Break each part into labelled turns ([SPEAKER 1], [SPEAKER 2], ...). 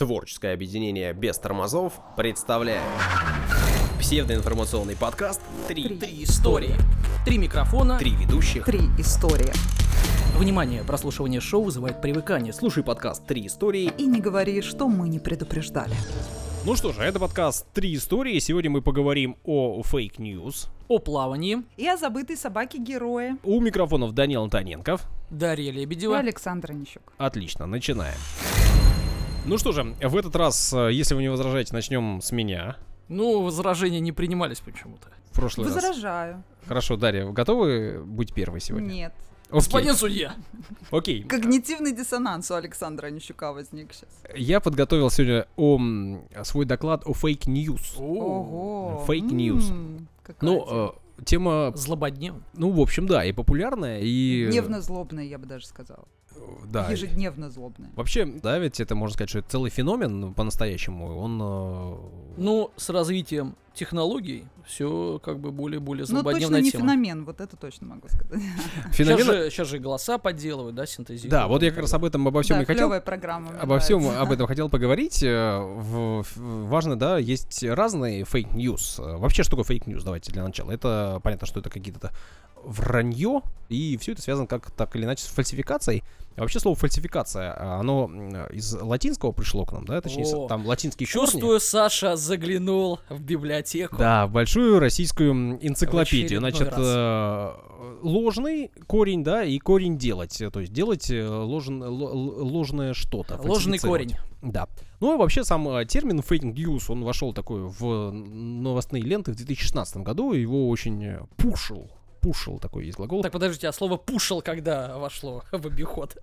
[SPEAKER 1] Творческое объединение без тормозов представляет псевдоинформационный подкаст «Три,
[SPEAKER 2] Три истории. Три микрофона.
[SPEAKER 1] Три ведущих».
[SPEAKER 3] Три истории.
[SPEAKER 2] Внимание, прослушивание шоу вызывает привыкание.
[SPEAKER 1] Слушай подкаст «Три истории».
[SPEAKER 3] И не говори, что мы не предупреждали.
[SPEAKER 4] Ну что же, это подкаст «Три истории». Сегодня мы поговорим о fake news.
[SPEAKER 2] О плавании.
[SPEAKER 3] И о забытой собаке героя.
[SPEAKER 4] У микрофонов Данил Антоненков.
[SPEAKER 2] Дарья
[SPEAKER 3] И
[SPEAKER 2] Лебедева.
[SPEAKER 3] Александра Нищук.
[SPEAKER 4] Отлично, начинаем. Ну что же, в этот раз, э, если вы не возражаете, начнем с меня.
[SPEAKER 2] Ну, возражения не принимались почему-то.
[SPEAKER 4] В прошлый раз.
[SPEAKER 3] Возражаю.
[SPEAKER 4] Хорошо, Дарья, вы готовы быть первой сегодня?
[SPEAKER 3] Нет.
[SPEAKER 4] Окей.
[SPEAKER 2] Господин судья.
[SPEAKER 4] Окей.
[SPEAKER 3] Когнитивный диссонанс у Александра Нищука возник сейчас.
[SPEAKER 4] Я подготовил сегодня о, свой доклад о fake news.
[SPEAKER 3] Ого.
[SPEAKER 4] Fake news.
[SPEAKER 3] М, какая
[SPEAKER 4] Ну,
[SPEAKER 3] тема.
[SPEAKER 4] э, тема,
[SPEAKER 2] Злободнев.
[SPEAKER 4] ну, в общем, да, и популярная, и...
[SPEAKER 3] Дневно-злобная, я бы даже сказала.
[SPEAKER 4] Да,
[SPEAKER 3] Ежедневно злобная.
[SPEAKER 4] Вообще, да, ведь это можно сказать, что это целый феномен по-настоящему. Он. э,
[SPEAKER 2] Ну, с развитием технологий все как бы более-более
[SPEAKER 3] Ну, точно
[SPEAKER 2] злободневная
[SPEAKER 3] не
[SPEAKER 2] тема.
[SPEAKER 3] феномен, вот это точно могу сказать.
[SPEAKER 4] феномен.
[SPEAKER 2] Сейчас, же, сейчас же голоса подделывают, да, синтезируют.
[SPEAKER 4] Да, вот я как раз об этом обо всем
[SPEAKER 3] Да,
[SPEAKER 4] и хотел.
[SPEAKER 3] программа.
[SPEAKER 4] Обо всем
[SPEAKER 3] нравится.
[SPEAKER 4] об этом хотел поговорить. Э, в- в- важно, да, есть разные fake news. Э, Вообще, что такое fake news? Давайте для начала. Это понятно, что это какие-то вранье, и все это связано как так или иначе с фальсификацией. А вообще слово фальсификация, а, оно из латинского пришло к нам, да, точнее,
[SPEAKER 2] О,
[SPEAKER 4] там латинские корни.
[SPEAKER 2] Чувствую, Саша заглянул в библиотеку.
[SPEAKER 4] Да, в большую российскую энциклопедию. Значит,
[SPEAKER 2] раз.
[SPEAKER 4] э, ложный корень, да, и корень делать. То есть делать э, ложен- ложное что-то.
[SPEAKER 2] Ложный корень.
[SPEAKER 4] Да. Ну и вообще сам э, термин фейк news, он вошел такой в новостные ленты в 2016 году. Его очень пушил. Пушил такой есть глагол.
[SPEAKER 2] Так, подождите, а слово пушил когда вошло в обиход?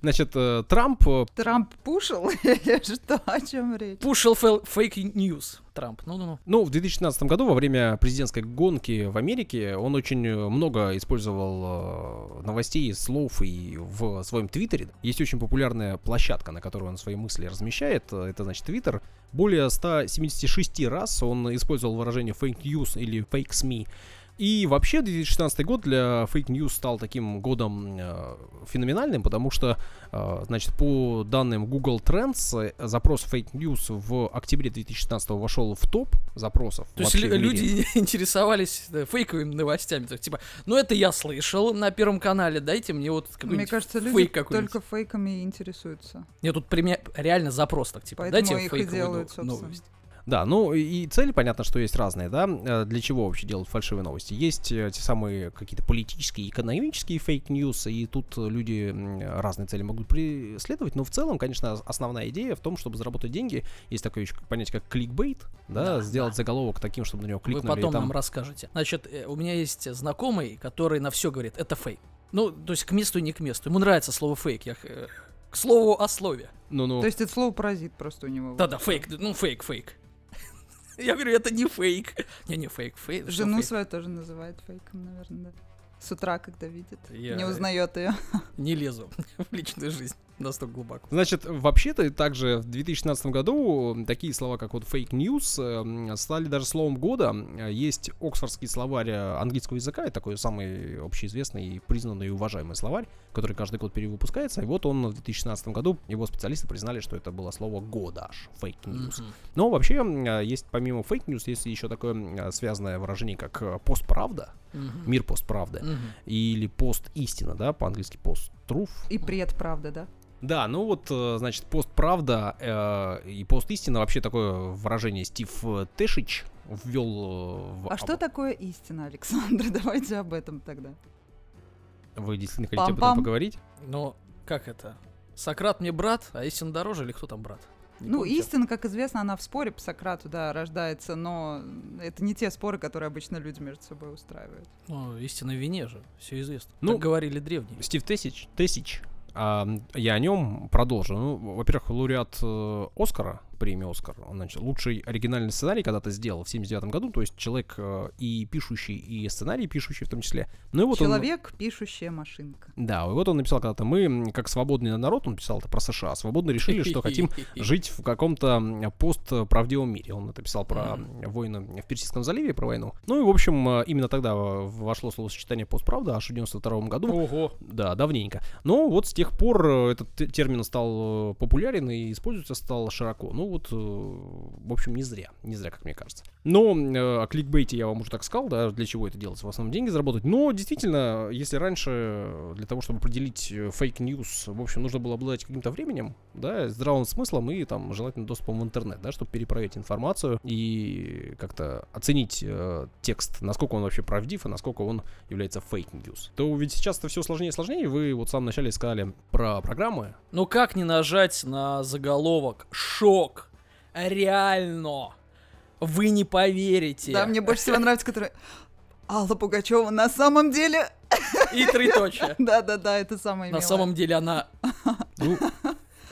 [SPEAKER 4] Значит, э, Трамп э,
[SPEAKER 3] Трамп пушил? Что? О чем речь?
[SPEAKER 2] Пушил фейк ньюс. Трамп. Ну-ну-ну.
[SPEAKER 4] Ну, в 2016 году, во время президентской гонки в Америке, он очень много использовал э, новостей, слов и в своем твиттере. Есть очень популярная площадка, на которой он свои мысли размещает. э, Это, значит, твиттер. Более 176 раз он использовал выражение fake news или fake SME. И вообще 2016 год для фейк news стал таким годом э, феноменальным, потому что, э, значит, по данным Google Trends, э, запрос fake news в октябре 2016 вошел в топ запросов.
[SPEAKER 2] То есть люди интересовались да, фейковыми новостями. Так, типа, ну это я слышал на Первом канале, дайте мне вот какой-нибудь
[SPEAKER 3] Мне кажется, люди
[SPEAKER 2] фейк какой-нибудь.
[SPEAKER 3] только фейками интересуются.
[SPEAKER 2] Нет, тут примя- реально запрос так, типа,
[SPEAKER 3] Поэтому
[SPEAKER 2] дайте
[SPEAKER 3] их и
[SPEAKER 2] фейковую
[SPEAKER 3] делают,
[SPEAKER 2] нов-
[SPEAKER 3] собственно.
[SPEAKER 4] Да, ну и цели, понятно, что есть разные, да. Э, Для чего вообще делают фальшивые новости? Есть э, те самые какие-то политические, экономические fake news, и тут люди разные цели могут преследовать, но в целом, конечно, ос- основная идея в том, чтобы заработать деньги. Есть такое еще понятие, как кликбейт, да,
[SPEAKER 2] Да,
[SPEAKER 4] сделать
[SPEAKER 2] да.
[SPEAKER 4] заголовок таким, чтобы на него
[SPEAKER 2] Вы
[SPEAKER 4] кликнули. и
[SPEAKER 2] потом
[SPEAKER 4] там...
[SPEAKER 2] нам расскажете. Значит, э, у меня есть знакомый, который на все говорит, это фейк. Ну, то есть к месту и не к месту. Ему нравится слово фейк. Я к слову о слове.
[SPEAKER 4] Ну-ну.
[SPEAKER 3] То есть это слово паразит просто у него.
[SPEAKER 2] Да-да, фейк. Ну, фейк, фейк. Я говорю, это не фейк. Не, не фейк, фейк.
[SPEAKER 3] Жену
[SPEAKER 2] фейк?
[SPEAKER 3] свою тоже называет фейком, наверное, да. С утра, когда видит.
[SPEAKER 2] Я
[SPEAKER 3] Не узнает ее.
[SPEAKER 2] не лезу в личную жизнь настолько глубоко.
[SPEAKER 4] Значит, вообще-то также в 2016 году такие слова, как вот fake news, э, стали даже словом года. Э, Есть Оксфордский словарь э, английского языка, это такой самый общеизвестный, и признанный и уважаемый словарь, который каждый год перевыпускается. И вот он в 2016 году, его специалисты признали, что это было слово года аж, fake news.
[SPEAKER 2] Мгм.
[SPEAKER 4] Но вообще есть помимо fake news, есть еще такое связанное выражение, как постправда,
[SPEAKER 2] Мгм.
[SPEAKER 4] мир постправды,
[SPEAKER 2] Мгм.
[SPEAKER 4] или пост истина, да, по-английски пост truth.
[SPEAKER 3] И пред, правда, да?
[SPEAKER 4] Да, ну вот, э, значит, пост правда э, и пост истина вообще такое выражение Стив Тэшич ввел э, в...
[SPEAKER 3] А что такое истина, Александр? Давайте об этом тогда.
[SPEAKER 4] Вы действительно хотите об этом
[SPEAKER 3] Пам-пам.
[SPEAKER 4] поговорить?
[SPEAKER 2] Но как это? Сократ мне брат, а истина дороже или кто там брат? Не
[SPEAKER 3] Ну,
[SPEAKER 2] помните?
[SPEAKER 3] истина, как известно, она в споре по Сократу, да, рождается, но это не те споры, которые обычно люди между собой устраивают.
[SPEAKER 2] Ну, истина в вине же, все известно.
[SPEAKER 4] Ну,
[SPEAKER 2] как говорили древние.
[SPEAKER 4] Стив Тэсич, Тэсич а, я о нем продолжу. Ну, во-первых, лауреат э, Оскара, премию Оскар. Он, значит, лучший оригинальный сценарий когда-то сделал в 79 году, то есть человек э, и пишущий, и сценарий пишущий в том числе. Ну и вот он-
[SPEAKER 3] Человек, пишущая машинка.
[SPEAKER 4] да, и вот он написал когда-то, мы, как свободный народ, он писал это про США, свободно решили, что хотим жить в каком-то постправдивом мире. Он это писал про м, войны в Персидском заливе, про войну. Ну и, в общем, э, именно тогда вошло словосочетание постправда, аж в 92 году.
[SPEAKER 2] Ого.
[SPEAKER 4] Да, давненько. Но вот с тех пор э, этот термин стал э, популярен и используется стал широко. Ну вот, э, в общем, не зря. Не зря, как мне кажется. Но э, о кликбейте я вам уже так сказал, да, для чего это делается. В основном деньги заработать. Но действительно, если раньше э, для того, чтобы определить fake news, в общем, нужно было обладать каким-то временем, да, здравым смыслом и там желательно доступом в интернет, да, чтобы перепроверить информацию и как-то оценить э, текст, насколько он вообще правдив и насколько он является fake news. То ведь сейчас это все сложнее и сложнее. Вы вот в самом начале сказали про программы.
[SPEAKER 2] Ну как не нажать на заголовок? Шок. Реально. Вы не поверите.
[SPEAKER 3] Да, мне больше всего нравится, который... Алла Пугачева на самом деле...
[SPEAKER 2] И три точки.
[SPEAKER 3] Да-да-да, это самое
[SPEAKER 2] На
[SPEAKER 3] милое.
[SPEAKER 2] самом деле она...
[SPEAKER 4] Ну,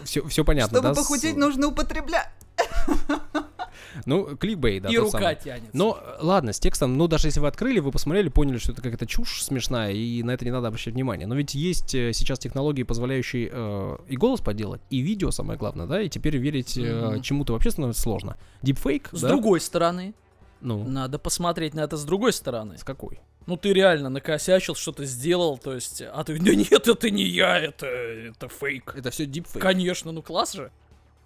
[SPEAKER 4] все, все понятно,
[SPEAKER 3] Чтобы
[SPEAKER 4] да?
[SPEAKER 3] похудеть, нужно употреблять.
[SPEAKER 4] Ну, кликбейт, да,
[SPEAKER 2] и рука
[SPEAKER 4] самый.
[SPEAKER 2] тянется.
[SPEAKER 4] Но ладно, с текстом, ну даже если вы открыли, вы посмотрели, поняли, что это какая-то чушь смешная, и на это не надо обращать внимание. Но ведь есть э, сейчас технологии, позволяющие э, и голос поделать, и видео, самое главное, да, и теперь верить э,
[SPEAKER 2] Мгм.
[SPEAKER 4] чему-то вообще становится сложно. Дипфейк,
[SPEAKER 2] С
[SPEAKER 4] да?
[SPEAKER 2] другой стороны,
[SPEAKER 4] Ну,
[SPEAKER 2] надо посмотреть на это с другой стороны.
[SPEAKER 4] с какой?
[SPEAKER 2] Ну ты реально накосячил, что-то сделал, то есть, а ты, да нет, это не я, это, это фейк.
[SPEAKER 4] Это все дипфейк.
[SPEAKER 2] Конечно, ну класс же.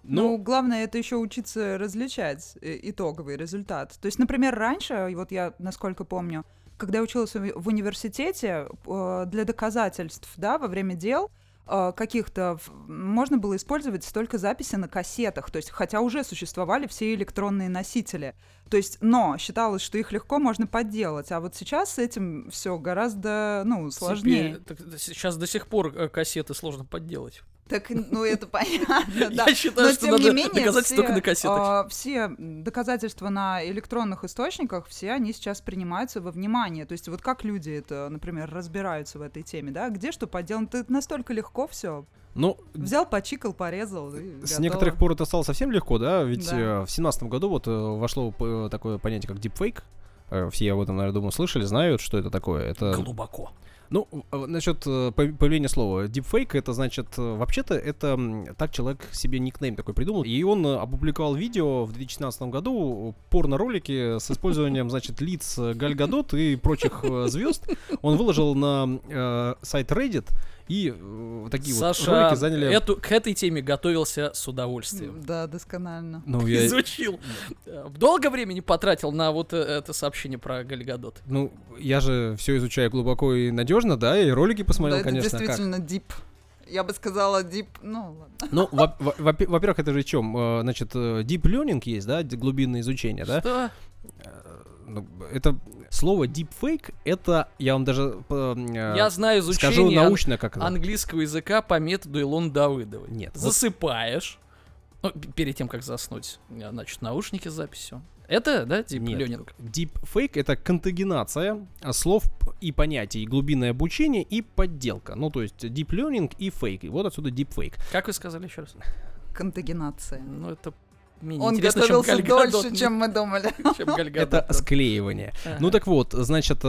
[SPEAKER 3] Ну, главное это еще учиться различать э, итоговый результат. То есть, например, раньше, вот я, насколько помню, когда я училась в университете, э, для доказательств, да, во время дел э, каких-то можно было использовать только записи на кассетах, то есть, хотя уже существовали все электронные носители. То есть, но считалось, что их легко можно подделать, а вот сейчас с этим все гораздо, ну, сложнее.
[SPEAKER 2] Теперь- так, сейчас до сих пор кассеты сложно подделать.
[SPEAKER 3] Так, ну, это понятно, да.
[SPEAKER 2] Я считаю,
[SPEAKER 3] Но
[SPEAKER 2] что
[SPEAKER 3] тем
[SPEAKER 2] надо
[SPEAKER 3] не менее,
[SPEAKER 2] доказательства
[SPEAKER 3] все,
[SPEAKER 2] только на кассетах.
[SPEAKER 3] а, все доказательства на электронных источниках, все они сейчас принимаются во внимание. То есть вот как люди это, например, разбираются в этой теме, да? Где что поделано? Это настолько легко все.
[SPEAKER 4] Ну,
[SPEAKER 3] Взял, почикал, порезал и
[SPEAKER 4] С
[SPEAKER 3] готово.
[SPEAKER 4] некоторых пор это стало совсем легко, да? Ведь
[SPEAKER 3] Да.
[SPEAKER 4] э, в семнадцатом году вот э, вошло п- такое понятие, как дипфейк. Э, Все об этом, наверное, думаю, слышали, знают, что это такое. Это
[SPEAKER 2] Глубоко.
[SPEAKER 4] Ну, э, насчет э, по- появления слова deepfake, это значит, э, вообще-то, это так человек себе никнейм такой придумал. И он э, опубликовал видео в 2017 году, порно-ролики с использованием, значит, лиц э, Галь Гадот и прочих звезд. Он выложил на э, сайт Reddit, и э, такие вот
[SPEAKER 2] Саша
[SPEAKER 4] ролики заняли...
[SPEAKER 2] эту, к этой теме готовился с удовольствием.
[SPEAKER 3] Да, досконально.
[SPEAKER 4] Ну, я...
[SPEAKER 2] Изучил. Э, Долго времени потратил на вот э, это сообщение про Гальгадот.
[SPEAKER 4] Ну, я же все изучаю глубоко и надежно, да, и ролики посмотрел,
[SPEAKER 3] да, это
[SPEAKER 4] конечно, как.
[SPEAKER 3] действительно дип. Я бы сказала дип, ну ладно.
[SPEAKER 4] Ну, во- во- во- во-первых, это же чем? Э, Значит, deep learning есть, да, глубинное изучение, да?
[SPEAKER 2] Что?
[SPEAKER 4] Ну, Это слово deepfake, это, я вам даже э,
[SPEAKER 2] Я знаю
[SPEAKER 4] скажу
[SPEAKER 2] изучение ан-
[SPEAKER 4] научно, как это.
[SPEAKER 2] английского языка по методу Илон Давыдовой.
[SPEAKER 4] Нет, вот
[SPEAKER 2] Засыпаешь. Ну, перед тем, как заснуть, э, значит, наушники с записью. Это, да, deep
[SPEAKER 4] Нет.
[SPEAKER 2] learning?
[SPEAKER 4] deepfake это контагинация слов и понятий, и глубинное обучение и подделка. Ну, то есть deep learning и фейк. И вот отсюда deepfake.
[SPEAKER 2] Как вы сказали еще раз?
[SPEAKER 3] Контагинация.
[SPEAKER 2] Ну, это менее
[SPEAKER 3] Он
[SPEAKER 2] интересно,
[SPEAKER 3] готовился
[SPEAKER 2] чем
[SPEAKER 3] дольше, чем мы думали.
[SPEAKER 2] чем
[SPEAKER 4] Это склеивание. Ну
[SPEAKER 2] Ага.
[SPEAKER 4] так вот, значит, э,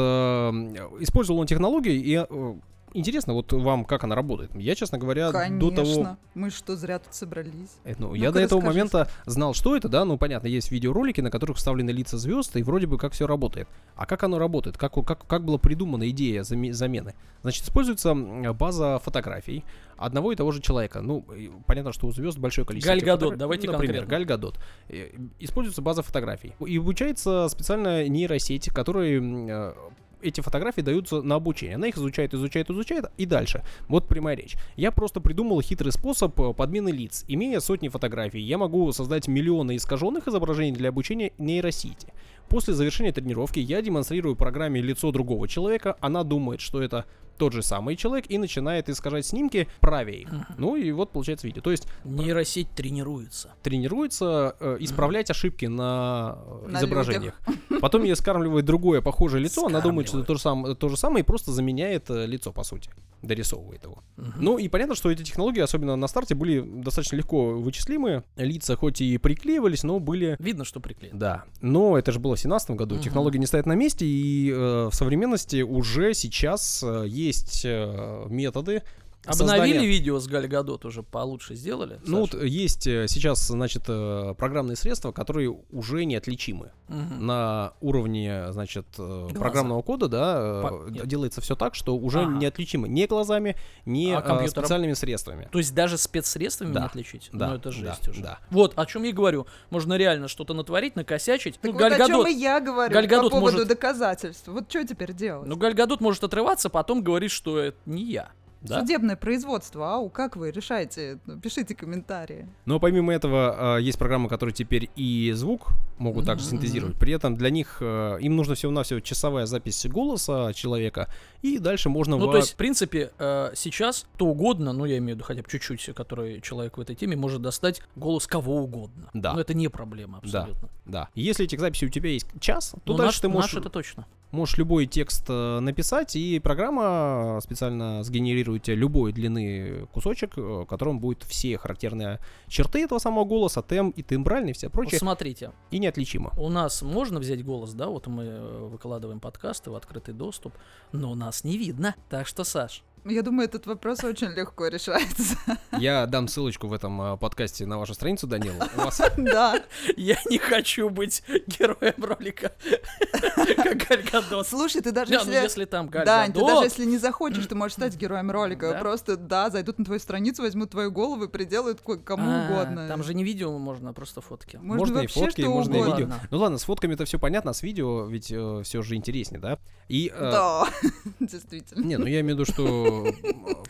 [SPEAKER 4] использовал он технологию, и э, интересно, вот вам как она работает. Я, честно говоря, до того...
[SPEAKER 3] Конечно. Мы что, зря тут собрались?
[SPEAKER 4] Э, Ну,
[SPEAKER 3] Ну-ка,
[SPEAKER 4] я до этого
[SPEAKER 3] расскажи.
[SPEAKER 4] момента знал, что это, да, ну, понятно, есть видеоролики, на которых вставлены лица звезд, и вроде бы как все работает. А как оно работает? Как, как, как была придумана идея заме- замены? Значит, используется база фотографий одного и того же человека. Ну, понятно, что у звезд большое количество.
[SPEAKER 2] Галь
[SPEAKER 4] этих
[SPEAKER 2] Гадот,
[SPEAKER 4] фотографий.
[SPEAKER 2] давайте
[SPEAKER 4] Ну, Например,
[SPEAKER 2] конкретно.
[SPEAKER 4] Галь Гадот. Э, Используется база фотографий. И обучается специальная нейросеть, которая эти фотографии даются на обучение. Она их изучает, изучает, изучает и дальше. Вот прямая речь. Я просто придумал хитрый способ э, подмены лиц. Имея сотни фотографий, я могу создать миллионы искаженных изображений для обучения нейросети. После завершения тренировки я демонстрирую программе лицо другого человека. Она думает, что это тот же самый человек и начинает искажать снимки, правя их. Ну и вот получается видео. То есть
[SPEAKER 2] Нейросеть тренируется.
[SPEAKER 4] тренируется э, исправлять ошибки на, э,
[SPEAKER 3] На
[SPEAKER 4] изображениях. Потом ей скармливает другое похожее лицо, она думает, что это то же, самое, то же самое и просто заменяет э, лицо, по сути. дорисовывает его.
[SPEAKER 2] Мгм.
[SPEAKER 4] Ну и понятно, что эти технологии, особенно на старте, были достаточно легко вычислимы. Лица хоть и приклеивались, но были...
[SPEAKER 2] Видно, что приклеено.
[SPEAKER 4] Да, но это же было в 17 году, технологии не стоят на месте, и э, в современности уже сейчас э, есть э, методы
[SPEAKER 2] Обновили
[SPEAKER 4] создания-
[SPEAKER 2] видео с Галь Гадот уже получше сделали?
[SPEAKER 4] Ну,
[SPEAKER 2] Саша?
[SPEAKER 4] вот есть э, сейчас, значит, э, программные средства, которые уже неотличимы.
[SPEAKER 2] Мгм.
[SPEAKER 4] На уровне, значит, э,
[SPEAKER 2] Глаза.
[SPEAKER 4] программного кода, да,
[SPEAKER 2] По- нет.
[SPEAKER 4] делается все так, что уже
[SPEAKER 2] Ага.
[SPEAKER 4] неотличимы ни глазами, ни
[SPEAKER 2] А
[SPEAKER 4] специальными средствами.
[SPEAKER 2] То есть даже спецсредствами
[SPEAKER 4] Да,
[SPEAKER 2] не отличить?
[SPEAKER 4] да,
[SPEAKER 2] Ну это
[SPEAKER 4] да,
[SPEAKER 2] жесть уже.
[SPEAKER 4] да.
[SPEAKER 2] Вот, о чем я и говорю. Можно реально что-то натворить, накосячить.
[SPEAKER 3] Так
[SPEAKER 2] ну,
[SPEAKER 3] вот
[SPEAKER 2] Галь
[SPEAKER 3] о чем и я говорю
[SPEAKER 2] Галь Гадот
[SPEAKER 3] по поводу
[SPEAKER 2] может-
[SPEAKER 3] доказательств. Вот что теперь делать?
[SPEAKER 2] ну, Галь Гадот может отрываться, потом говорить, что это не я. Да?
[SPEAKER 3] Судебное производство, ау, как вы решаете? Ну, Пишите комментарии.
[SPEAKER 4] Но помимо этого, э, есть программы, которые теперь и звук могут также синтезировать. При этом для них э, им нужно всего-навсего часовая запись голоса человека, и дальше можно...
[SPEAKER 2] Ну,
[SPEAKER 4] во-
[SPEAKER 2] то есть, в принципе, э, сейчас то угодно, ну, я имею в виду хотя бы чуть-чуть, который человек в этой теме может достать голос кого угодно.
[SPEAKER 4] Да.
[SPEAKER 2] Но это не проблема
[SPEAKER 4] Да.
[SPEAKER 2] абсолютно.
[SPEAKER 4] Да. Если этих записей у тебя есть час, то
[SPEAKER 2] Ну,
[SPEAKER 4] дальше
[SPEAKER 2] наш,
[SPEAKER 4] ты можешь,
[SPEAKER 2] наш это точно.
[SPEAKER 4] можешь любой текст э, написать, и программа специально сгенерирует тебе любой длины кусочек, э, в котором будет все характерные черты этого самого голоса, темп и тембральный, и все прочее,
[SPEAKER 2] смотрите,
[SPEAKER 4] и неотличимо.
[SPEAKER 2] у нас можно взять голос, да, вот мы э, выкладываем подкасты в открытый доступ, но нас не видно. Так что, Саш,
[SPEAKER 3] Я думаю, этот вопрос очень легко решается.
[SPEAKER 4] Я дам ссылочку в этом э, подкасте на вашу страницу, Данил. У вас
[SPEAKER 3] Да.
[SPEAKER 2] я не хочу быть героем ролика, как Галь Гадот.
[SPEAKER 3] Слушай, ты даже
[SPEAKER 2] ну,
[SPEAKER 3] если...
[SPEAKER 2] там
[SPEAKER 3] Дань, ты даже если не захочешь, ты можешь стать героем ролика.
[SPEAKER 2] Да?
[SPEAKER 3] Просто, да, зайдут на твою страницу, возьмут твою голову и приделают ко- кому
[SPEAKER 2] А,
[SPEAKER 3] угодно.
[SPEAKER 2] Там же не видео можно, а просто фотки.
[SPEAKER 3] Можно,
[SPEAKER 4] и фотки, можно и видео. Ну ладно, с фотками это все понятно, а с видео ведь все же интереснее, да? И э,
[SPEAKER 3] Да, действительно.
[SPEAKER 4] Не, ну я имею в виду, что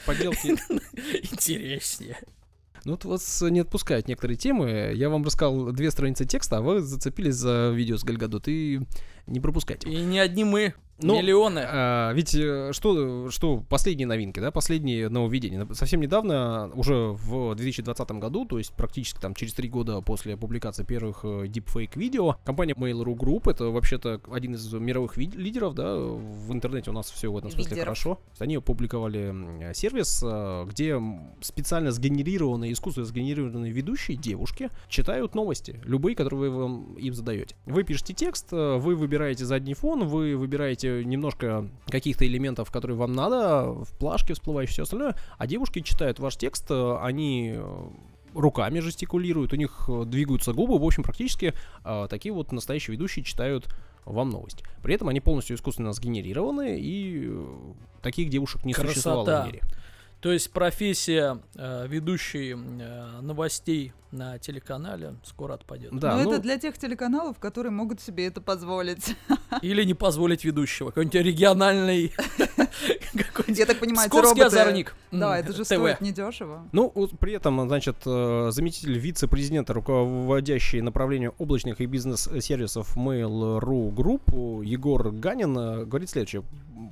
[SPEAKER 4] поделки...
[SPEAKER 2] Интереснее.
[SPEAKER 4] Ну вот вас не отпускают некоторые темы. Я вам рассказал две страницы текста, а вы зацепились за видео с Гальгадот и не пропускайте.
[SPEAKER 2] И не одни мы,
[SPEAKER 4] Ну,
[SPEAKER 2] миллионы.
[SPEAKER 4] А, ведь э, что, что последние новинки, да, последние нововведения. Совсем недавно, уже в 2020 году, то есть практически там через три года после публикации первых э, deepfake видео, компания Mail.ru Group, это вообще-то один из мировых ви- лидеров, да, в интернете у нас все в этом смысле
[SPEAKER 3] Лидеров.
[SPEAKER 4] хорошо. Они опубликовали сервис, э, где специально сгенерированные, искусственно сгенерированные ведущие девушки читают новости, любые, которые вы вам им задаете. Вы пишете текст, э, вы выбираете задний фон, вы выбираете немножко каких-то элементов, которые вам надо, в плашке всплывающие, все остальное, а девушки читают ваш текст, э, они э, руками жестикулируют, у них э, двигаются губы, в общем, практически э, такие вот настоящие ведущие читают вам новости. При этом они полностью искусственно сгенерированы, и э, таких девушек не существовало
[SPEAKER 2] Красота.
[SPEAKER 4] в мире.
[SPEAKER 2] То есть профессия э, ведущей э, новостей на телеканале скоро отпадет.
[SPEAKER 4] Да,
[SPEAKER 3] Но
[SPEAKER 4] ну,
[SPEAKER 3] это для тех телеканалов, которые могут себе это позволить.
[SPEAKER 2] Или не позволить ведущего. Какой-нибудь региональный... какой-нибудь
[SPEAKER 3] Я так понимаю,
[SPEAKER 2] Псковский
[SPEAKER 3] роботы...
[SPEAKER 2] озорник.
[SPEAKER 3] Да, это же
[SPEAKER 2] ТВ.
[SPEAKER 3] стоит недешево.
[SPEAKER 4] Ну, вот при этом, значит, э, заместитель вице-президента, руководящий направлением облачных и бизнес-сервисов Mail.ru Group Егор Ганин э, говорит следующее.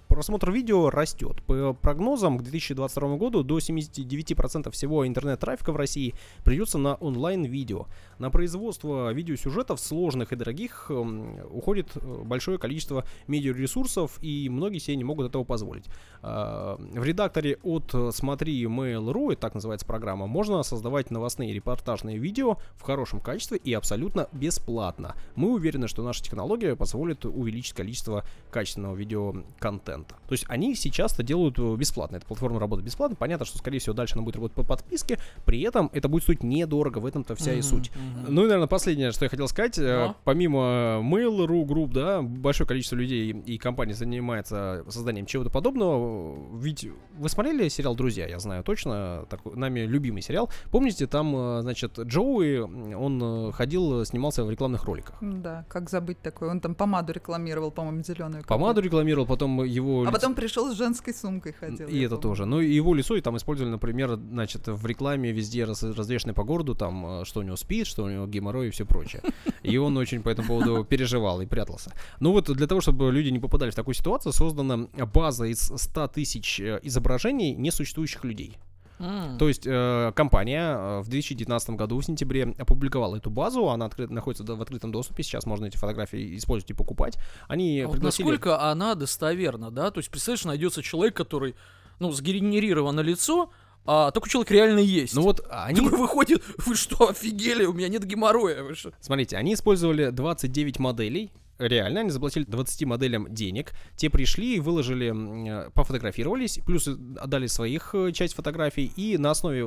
[SPEAKER 4] Просмотр видео растет. По прогнозам к 2022 году до 79% всего интернет-трафика в России придется на онлайн-видео. На производство видеосюжетов сложных и дорогих эм, уходит э, большое количество медиаресурсов, и многие себе не могут этого позволить. А, В редакторе от э, Смотри Mail.ru, так называется программа, можно создавать новостные репортажные видео в хорошем качестве и абсолютно бесплатно. Мы уверены, что наша технология позволит увеличить количество качественного видеоконтента. То есть они сейчас это делают э, бесплатно. Эта платформа работает бесплатно. Понятно, что, скорее всего, дальше она будет работать по подписке. При этом это будет стоить недорого. В этом-то вся и
[SPEAKER 2] Мгм,
[SPEAKER 4] суть.
[SPEAKER 2] мгм.
[SPEAKER 4] Ну и, наверное, последнее, что я хотел сказать. э,
[SPEAKER 2] Но.
[SPEAKER 4] Помимо Mail.ru Group, да, большое количество людей и компаний занимается созданием чего-то подобного. Ведь вы смотрели сериал «Друзья», я знаю точно, такой, нами любимый сериал. Помните, там, э, значит, Джоуи, он э, ходил, снимался в рекламных роликах.
[SPEAKER 3] Да, как забыть такое? Он там помаду рекламировал, по-моему, зеленую.
[SPEAKER 4] Помаду рекламировал, потом его...
[SPEAKER 3] А потом пришел с женской сумкой ходил.
[SPEAKER 4] И это
[SPEAKER 3] помню.
[SPEAKER 4] тоже. Ну и его лицо и там использовали, например, значит, в рекламе везде раз, развешенной по городу, там, э, что у него спит, что у него геморрой и все прочее. И он очень по этому поводу переживал и прятался. Ну вот для того, чтобы люди не попадали в такую ситуацию, создана база из 100 тысяч э, изображений несуществующих людей.
[SPEAKER 2] М.
[SPEAKER 4] То есть э, компания э, в 2019 году в сентябре опубликовала эту базу, она открыт- находится в открытом доступе, сейчас можно эти фотографии использовать и покупать. Они
[SPEAKER 2] А вот
[SPEAKER 4] пригласили...
[SPEAKER 2] насколько она достоверна, да? То есть, представляешь, найдется человек, который ну, сгенерировано лицо, а такой человек реально есть.
[SPEAKER 4] Ну вот они,
[SPEAKER 2] Такой выходит, вы что, офигели, у меня нет геморроя, вы что?
[SPEAKER 4] смотрите, они использовали 29 моделей, реально, они заплатили 20 моделям денег, те пришли и выложили, э, пофотографировались, плюс отдали своих э, часть фотографий, и на основе э,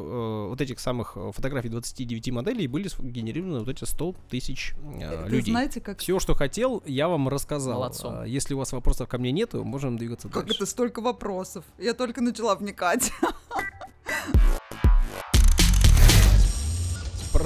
[SPEAKER 4] вот этих самых э, фотографий 29 моделей были сгенерированы вот эти 100 тысяч э, людей.
[SPEAKER 3] знаете, как,
[SPEAKER 4] Все, что хотел, я вам рассказал.
[SPEAKER 2] Молодцом.
[SPEAKER 4] Если у вас вопросов ко мне нету, можем двигаться
[SPEAKER 3] как
[SPEAKER 4] дальше.
[SPEAKER 3] это столько вопросов. Я только начала вникать.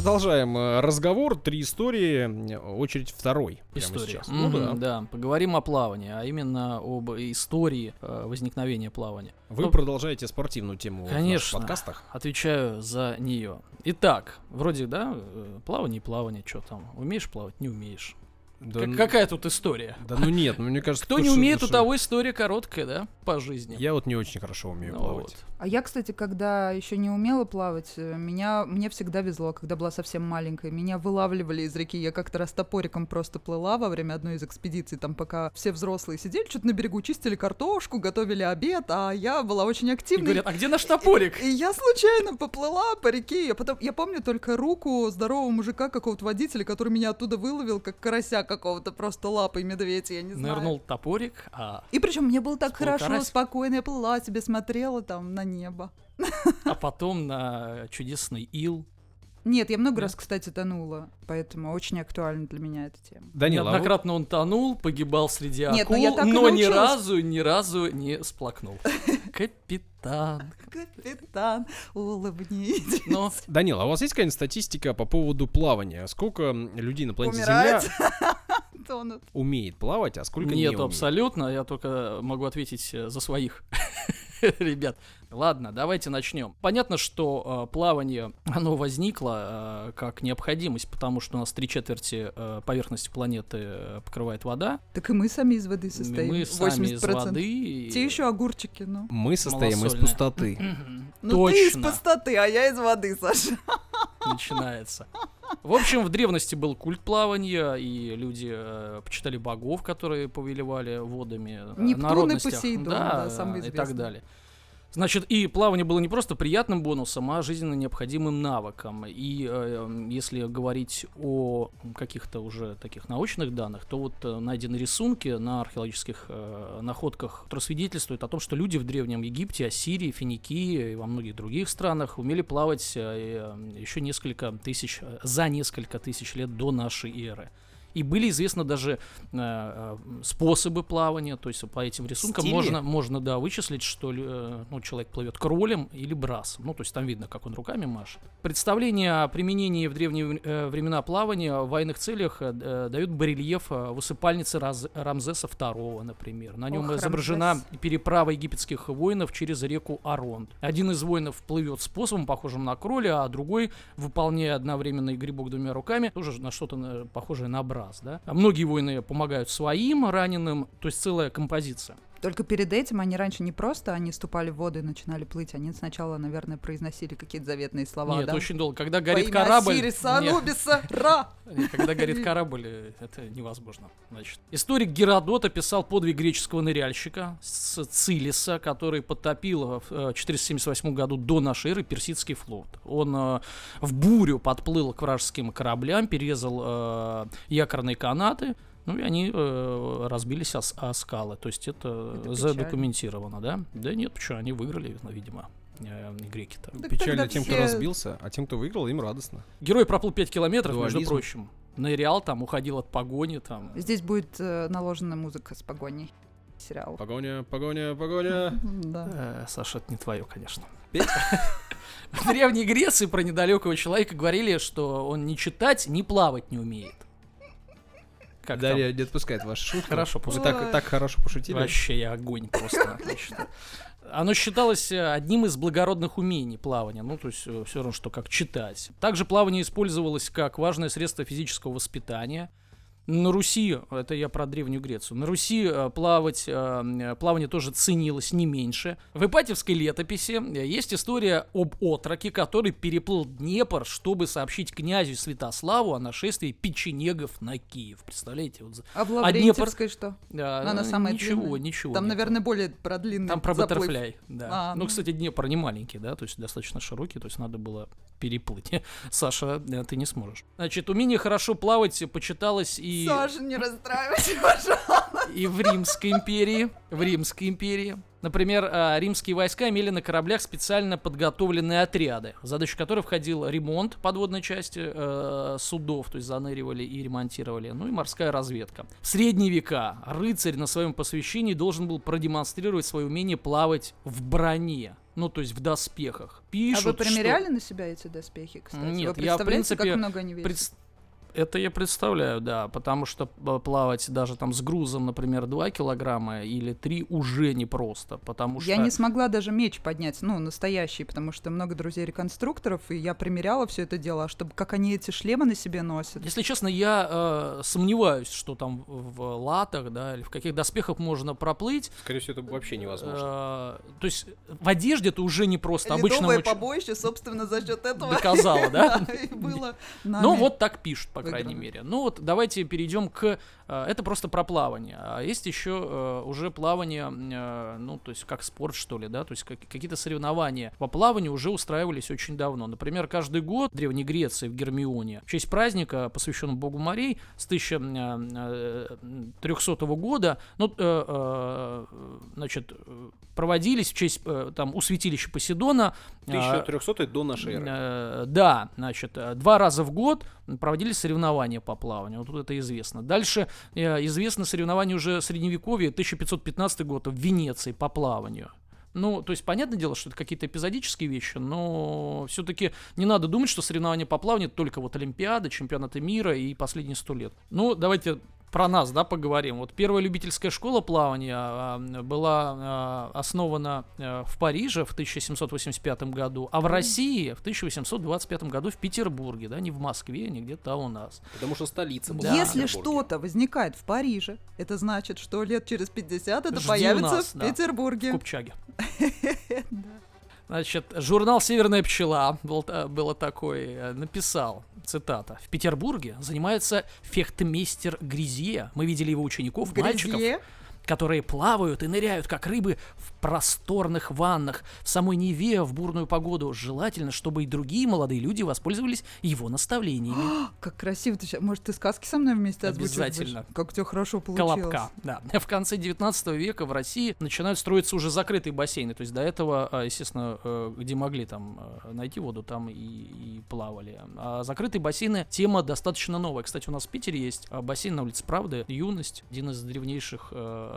[SPEAKER 4] Продолжаем э, разговор. Три истории. Очередь второй.
[SPEAKER 2] История.
[SPEAKER 4] сейчас.
[SPEAKER 2] Мгм,
[SPEAKER 4] Ну да.
[SPEAKER 2] да, поговорим о плавании, а именно об истории э, возникновения плавания.
[SPEAKER 4] Вы
[SPEAKER 2] Ну,
[SPEAKER 4] продолжаете спортивную тему в наших
[SPEAKER 2] Конечно.
[SPEAKER 4] подкастах.
[SPEAKER 2] Отвечаю за нее. Итак, вроде, да, э, плавание, плавание, что там, умеешь плавать, не умеешь.
[SPEAKER 4] Да,
[SPEAKER 2] Как- какая тут история?
[SPEAKER 4] Да ну нет, ну мне кажется...
[SPEAKER 2] Кто
[SPEAKER 4] то,
[SPEAKER 2] не умеет, у того история короткая, да, по жизни.
[SPEAKER 4] Я вот не очень хорошо умею
[SPEAKER 2] Ну
[SPEAKER 4] плавать.
[SPEAKER 2] вот.
[SPEAKER 3] А я, кстати, когда еще не умела плавать, э, меня, мне всегда везло, когда была совсем маленькая. Меня вылавливали из реки. Я как-то раз топориком просто плыла во время одной из экспедиций, там пока все взрослые сидели, что-то на берегу чистили картошку, готовили обед, а я была очень
[SPEAKER 2] И
[SPEAKER 3] активной.
[SPEAKER 2] говорят, а где наш топорик?
[SPEAKER 3] И я случайно поплыла по реке. Я, потом, я помню только руку здорового мужика, какого-то водителя, который меня оттуда выловил, как карася какого-то, просто лапой медведь, я не знаю.
[SPEAKER 2] Нырнул топорик, а,
[SPEAKER 3] И причем мне было так хорошо,
[SPEAKER 2] карась.
[SPEAKER 3] спокойно, я плыла себе, смотрела там на небо.
[SPEAKER 2] а потом на чудесный ил.
[SPEAKER 3] Нет, я много
[SPEAKER 2] Да?
[SPEAKER 3] раз, кстати, тонула, поэтому очень актуальна для меня эта тема.
[SPEAKER 4] Данила, а вы-
[SPEAKER 2] Неоднократно он тонул, погибал среди
[SPEAKER 3] Нет, ну
[SPEAKER 2] акул,
[SPEAKER 3] я так
[SPEAKER 2] но ни разу, ни разу не сплакнул. Капитан.
[SPEAKER 3] Капитан, улыбнитесь.
[SPEAKER 2] Но
[SPEAKER 4] Данила, а у вас есть какая-нибудь статистика по поводу плавания? Сколько людей на планете
[SPEAKER 3] Умирает.
[SPEAKER 4] Земля
[SPEAKER 3] Тонут.
[SPEAKER 4] умеет плавать, а сколько не
[SPEAKER 2] нет,
[SPEAKER 4] умеет?
[SPEAKER 2] абсолютно. Я только могу ответить э, за своих ребят. Ладно, давайте начнем. Понятно, что э, плавание, оно возникло э, как необходимость, потому что у нас три четверти э, поверхности планеты э, покрывает вода.
[SPEAKER 3] Так и мы сами из воды состоим.
[SPEAKER 2] Мы сами из
[SPEAKER 3] 80%.
[SPEAKER 2] воды. и-
[SPEAKER 3] Те еще огурчики, ну.
[SPEAKER 4] Мы состоим из
[SPEAKER 2] Малосольная.
[SPEAKER 4] пустоты.
[SPEAKER 3] Ну ты из
[SPEAKER 2] Точно.
[SPEAKER 3] пустоты, а я из воды, Саша.
[SPEAKER 2] начинается. В общем, в древности был культ плавания, и люди э, почитали богов, которые повелевали водами.
[SPEAKER 3] Нептун и. Посейдон, да, самые
[SPEAKER 2] и так далее. Значит, и плавание было не просто приятным бонусом, а жизненно необходимым навыком. И э, если говорить о каких-то уже таких научных данных, то вот э, найдены рисунки на археологических э, находках, которые свидетельствуют о том, что люди в Древнем Египте, Ассирии, Финикии и во многих других странах умели плавать э, еще несколько тысяч, э, за несколько тысяч лет до нашей эры. И были известны даже э, э, способы плавания, то есть по этим рисункам
[SPEAKER 4] Стили?
[SPEAKER 2] можно, можно да, вычислить, что э, ну, человек плывет кролем или брасом. Ну, то есть там видно, как он руками машет. Представление о применении в древние э, времена плавания в военных целях э, э, дают барельеф в усыпальнице Раз- Рамзеса II, например. На нем
[SPEAKER 3] Ох,
[SPEAKER 2] изображена
[SPEAKER 3] Рамзес.
[SPEAKER 2] переправа египетских воинов через реку Аронт. Один из воинов плывет способом, похожим на кроля, а другой, выполняя одновременно и грибок двумя руками, тоже на что-то похожее на брас. Да? А многие воины помогают своим раненым, то есть целая композиция.
[SPEAKER 3] Только перед этим они раньше не просто они ступали в воду и начинали плыть, они сначала, наверное, произносили какие-то заветные слова,
[SPEAKER 2] Нет,
[SPEAKER 3] да?
[SPEAKER 2] очень долго. Когда
[SPEAKER 3] Во
[SPEAKER 2] горит
[SPEAKER 3] имя
[SPEAKER 2] корабль...
[SPEAKER 3] Осириса,
[SPEAKER 2] Нет.
[SPEAKER 3] Анубиса, Ра!
[SPEAKER 2] Когда горит корабль, э, это невозможно. Значит. Историк Геродот описал подвиг греческого ныряльщика с Цилиса, который потопил в э, 478 году до нашей эры персидский флот. Он э, в бурю подплыл к вражеским кораблям, перерезал э, якорные канаты, ну и они э, разбились о, о скалы. То есть это,
[SPEAKER 3] Это печально.
[SPEAKER 2] задокументировано, да? Да нет, почему они выиграли, видимо, э, греки-то.
[SPEAKER 3] Так
[SPEAKER 4] Печально тем, кто
[SPEAKER 3] все-
[SPEAKER 4] разбился, а тем, кто выиграл, им радостно.
[SPEAKER 2] Герой проплыл 5 километров, между
[SPEAKER 4] Дуализм.
[SPEAKER 2] прочим. Нырял там, уходил от погони там.
[SPEAKER 3] Здесь будет э, наложена музыка с погоней. Сериал.
[SPEAKER 4] Погоня, погоня, погоня.
[SPEAKER 3] Да.
[SPEAKER 2] Э, Саша, это не твое, конечно. В Древней Греции про недалекого человека говорили, что он ни читать, ни плавать не умеет. Как там?
[SPEAKER 4] Дарья не отпускает ваши шутки.
[SPEAKER 2] Хорошо,
[SPEAKER 4] Вы
[SPEAKER 2] пускай.
[SPEAKER 4] так, так хорошо пошутили.
[SPEAKER 2] Вообще я огонь просто. значит. Оно считалось э, одним из благородных умений плавания, ну, то есть все равно, что как читать. Также плавание использовалось как важное средство физического воспитания. На Руси, это я про Древнюю Грецию, на Руси э, плавать, э, плавание тоже ценилось не меньше. В Ипатьевской летописи э, есть история об отроке, который переплыл Днепр, чтобы сообщить князю Святославу о нашествии печенегов на Киев. Представляете? Вот,
[SPEAKER 3] А в
[SPEAKER 2] Днепр-
[SPEAKER 3] Лаврентьевской что?
[SPEAKER 2] а,
[SPEAKER 3] Она самая
[SPEAKER 2] ничего,
[SPEAKER 3] длинная?
[SPEAKER 2] ничего.
[SPEAKER 3] Там,
[SPEAKER 2] нет.
[SPEAKER 3] наверное, более продлинный
[SPEAKER 2] Там про
[SPEAKER 3] заплыв.
[SPEAKER 2] баттерфляй, да.
[SPEAKER 3] А,
[SPEAKER 2] ну,
[SPEAKER 3] ну.
[SPEAKER 2] кстати, Днепр не маленький, да, то есть достаточно широкий, то есть надо было переплыть. Саша, ты не сможешь. Значит, умение хорошо плавать почиталось и,
[SPEAKER 3] Саша, не расстраивайся, пожалуйста.
[SPEAKER 2] и в Римской империи. В Римской империи. Например, а, римские войска имели на кораблях специально подготовленные отряды, в задачу которых входил ремонт подводной части э, судов, то есть заныривали и ремонтировали, ну и морская разведка. В средние века рыцарь на своем посвящении должен был продемонстрировать свое умение плавать в броне, ну то есть в доспехах.
[SPEAKER 3] А
[SPEAKER 2] Пишут,
[SPEAKER 3] вы
[SPEAKER 2] что-
[SPEAKER 3] примеряли на себя эти доспехи, кстати?
[SPEAKER 2] Нет,
[SPEAKER 3] вы
[SPEAKER 2] я, в принципе,
[SPEAKER 3] как много они весят?
[SPEAKER 2] Это я представляю, да, потому что э, плавать даже там с грузом, например, 2 килограмма или 3 уже непросто, потому что...
[SPEAKER 3] Я не смогла даже меч поднять, ну, настоящий, потому что много друзей реконструкторов, и я примеряла все это дело, а чтобы как они эти шлемы на себе носят.
[SPEAKER 2] Если честно, я э, сомневаюсь, что там в латах, да, или в каких доспехах можно проплыть.
[SPEAKER 4] Скорее всего, это вообще невозможно.
[SPEAKER 2] Э, то есть в одежде это уже не просто. Обычно
[SPEAKER 3] Ледовое побоище, собственно, за счет этого
[SPEAKER 2] доказала, да?
[SPEAKER 3] было
[SPEAKER 2] Ну вот так пишут, по крайней
[SPEAKER 3] выиграно.
[SPEAKER 2] мере. Ну вот давайте перейдем к... э, Это просто про плавание. А есть еще э, уже плавание, э, ну то есть как спорт что ли, да? То есть как- какие-то соревнования по плаванию уже устраивались очень давно. Например, каждый год в Древней Греции, в Гермионе, в честь праздника, посвященного богу морей, с 1300 года, ну, значит, проводились в честь, там, у святилища Посейдона э,
[SPEAKER 4] 1300 до нашей эры.
[SPEAKER 2] Да, значит, два раза в год проводились соревнования по плаванию. Вот это известно. Дальше э, известно соревнования уже средневековья, 1515 год в Венеции по плаванию. Ну, то есть, понятное дело, что это какие-то эпизодические вещи, но все-таки не надо думать, что соревнования по плаванию только вот Олимпиада, чемпионаты мира и последние сто лет. Ну, давайте про нас, да, поговорим. Вот первая любительская школа плавания а, была а, основана а, в Париже в 1785 году, а в России в 1825 году в Петербурге, да, не в Москве, не где-то а у нас.
[SPEAKER 4] Потому что столица была.
[SPEAKER 2] Да.
[SPEAKER 3] Если что-то возникает в Париже, это значит, что лет через 50 это
[SPEAKER 2] Жди
[SPEAKER 3] появится
[SPEAKER 2] нас,
[SPEAKER 3] в
[SPEAKER 2] да.
[SPEAKER 3] Петербурге.
[SPEAKER 2] В Купчаге. Значит, журнал «Северная пчела» был, та- было такой, э, написал, цитата, «В Петербурге занимается фехтмейстер Гризье. Мы видели его учеников,
[SPEAKER 3] В
[SPEAKER 2] мальчиков? Которые плавают и ныряют, как рыбы, в просторных ваннах в самой Неве в бурную погоду. Желательно, чтобы и другие молодые люди воспользовались его наставлениями.
[SPEAKER 3] Как красиво ты сейчас. Может, ты сказки со мной вместе?
[SPEAKER 2] Обязательно.
[SPEAKER 3] Как у тебя хорошо получилось.
[SPEAKER 2] Колобка, да. В конце 19 века в России начинают строиться уже закрытые бассейны. То есть до этого, а, естественно, э, где могли там э, найти воду, там и, и плавали. А закрытые бассейны тема достаточно новая. Кстати, у нас в Питере есть а, бассейн на улице Правды, Юность, один из древнейших, э,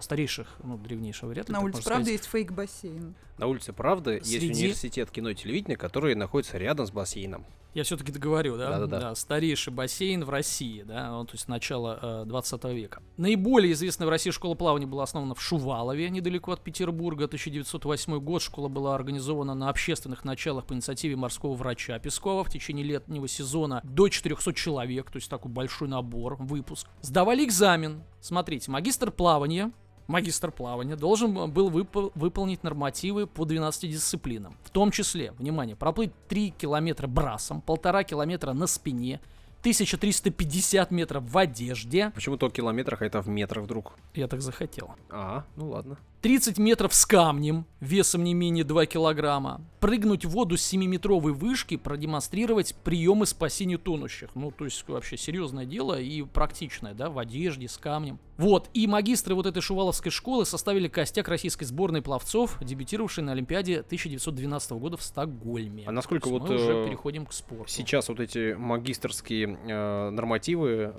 [SPEAKER 2] старейших, ну, древнейшего вряд ли.
[SPEAKER 3] На улице правда
[SPEAKER 2] сказать.
[SPEAKER 3] есть фейк-бассейн.
[SPEAKER 4] На улице Правды есть
[SPEAKER 2] Среди-
[SPEAKER 4] университет кино и телевидения, который находится рядом с бассейном.
[SPEAKER 2] Я все-таки договорю, да?
[SPEAKER 4] Да-да-да.
[SPEAKER 2] Старейший бассейн в России, да, он, то есть начало э, 20 века. Наиболее известная в России школа плавания была основана в Шувалове, недалеко от Петербурга. 1908 год школа была организована на общественных началах по инициативе морского врача Пескова. В течение летнего сезона до 400 человек, то есть такой большой набор, выпуск. Сдавали экзамен. Смотрите, магистр плавания Магистр плавания должен был выпол- выполнить нормативы по 12 дисциплинам. В том числе, внимание, проплыть 3 километра брасом, полтора километра на спине, 1350 метров в одежде.
[SPEAKER 4] Почему то в километрах, а это в метрах вдруг?
[SPEAKER 2] Я так захотел.
[SPEAKER 4] А, ну ладно.
[SPEAKER 2] 30 метров с камнем, весом не менее 2 килограмма. Прыгнуть в воду с 7-метровой вышки, продемонстрировать приемы спасения тонущих. Ну, то есть вообще серьезное дело и практичное, да, в одежде, с камнем. Вот, и магистры вот этой шуваловской школы составили костяк российской сборной пловцов, дебютировавшей на Олимпиаде 1912 года в Стокгольме.
[SPEAKER 4] А насколько вот,
[SPEAKER 2] мы уже
[SPEAKER 4] э,
[SPEAKER 2] переходим к спорту.
[SPEAKER 4] Сейчас вот эти магистрские э, нормативы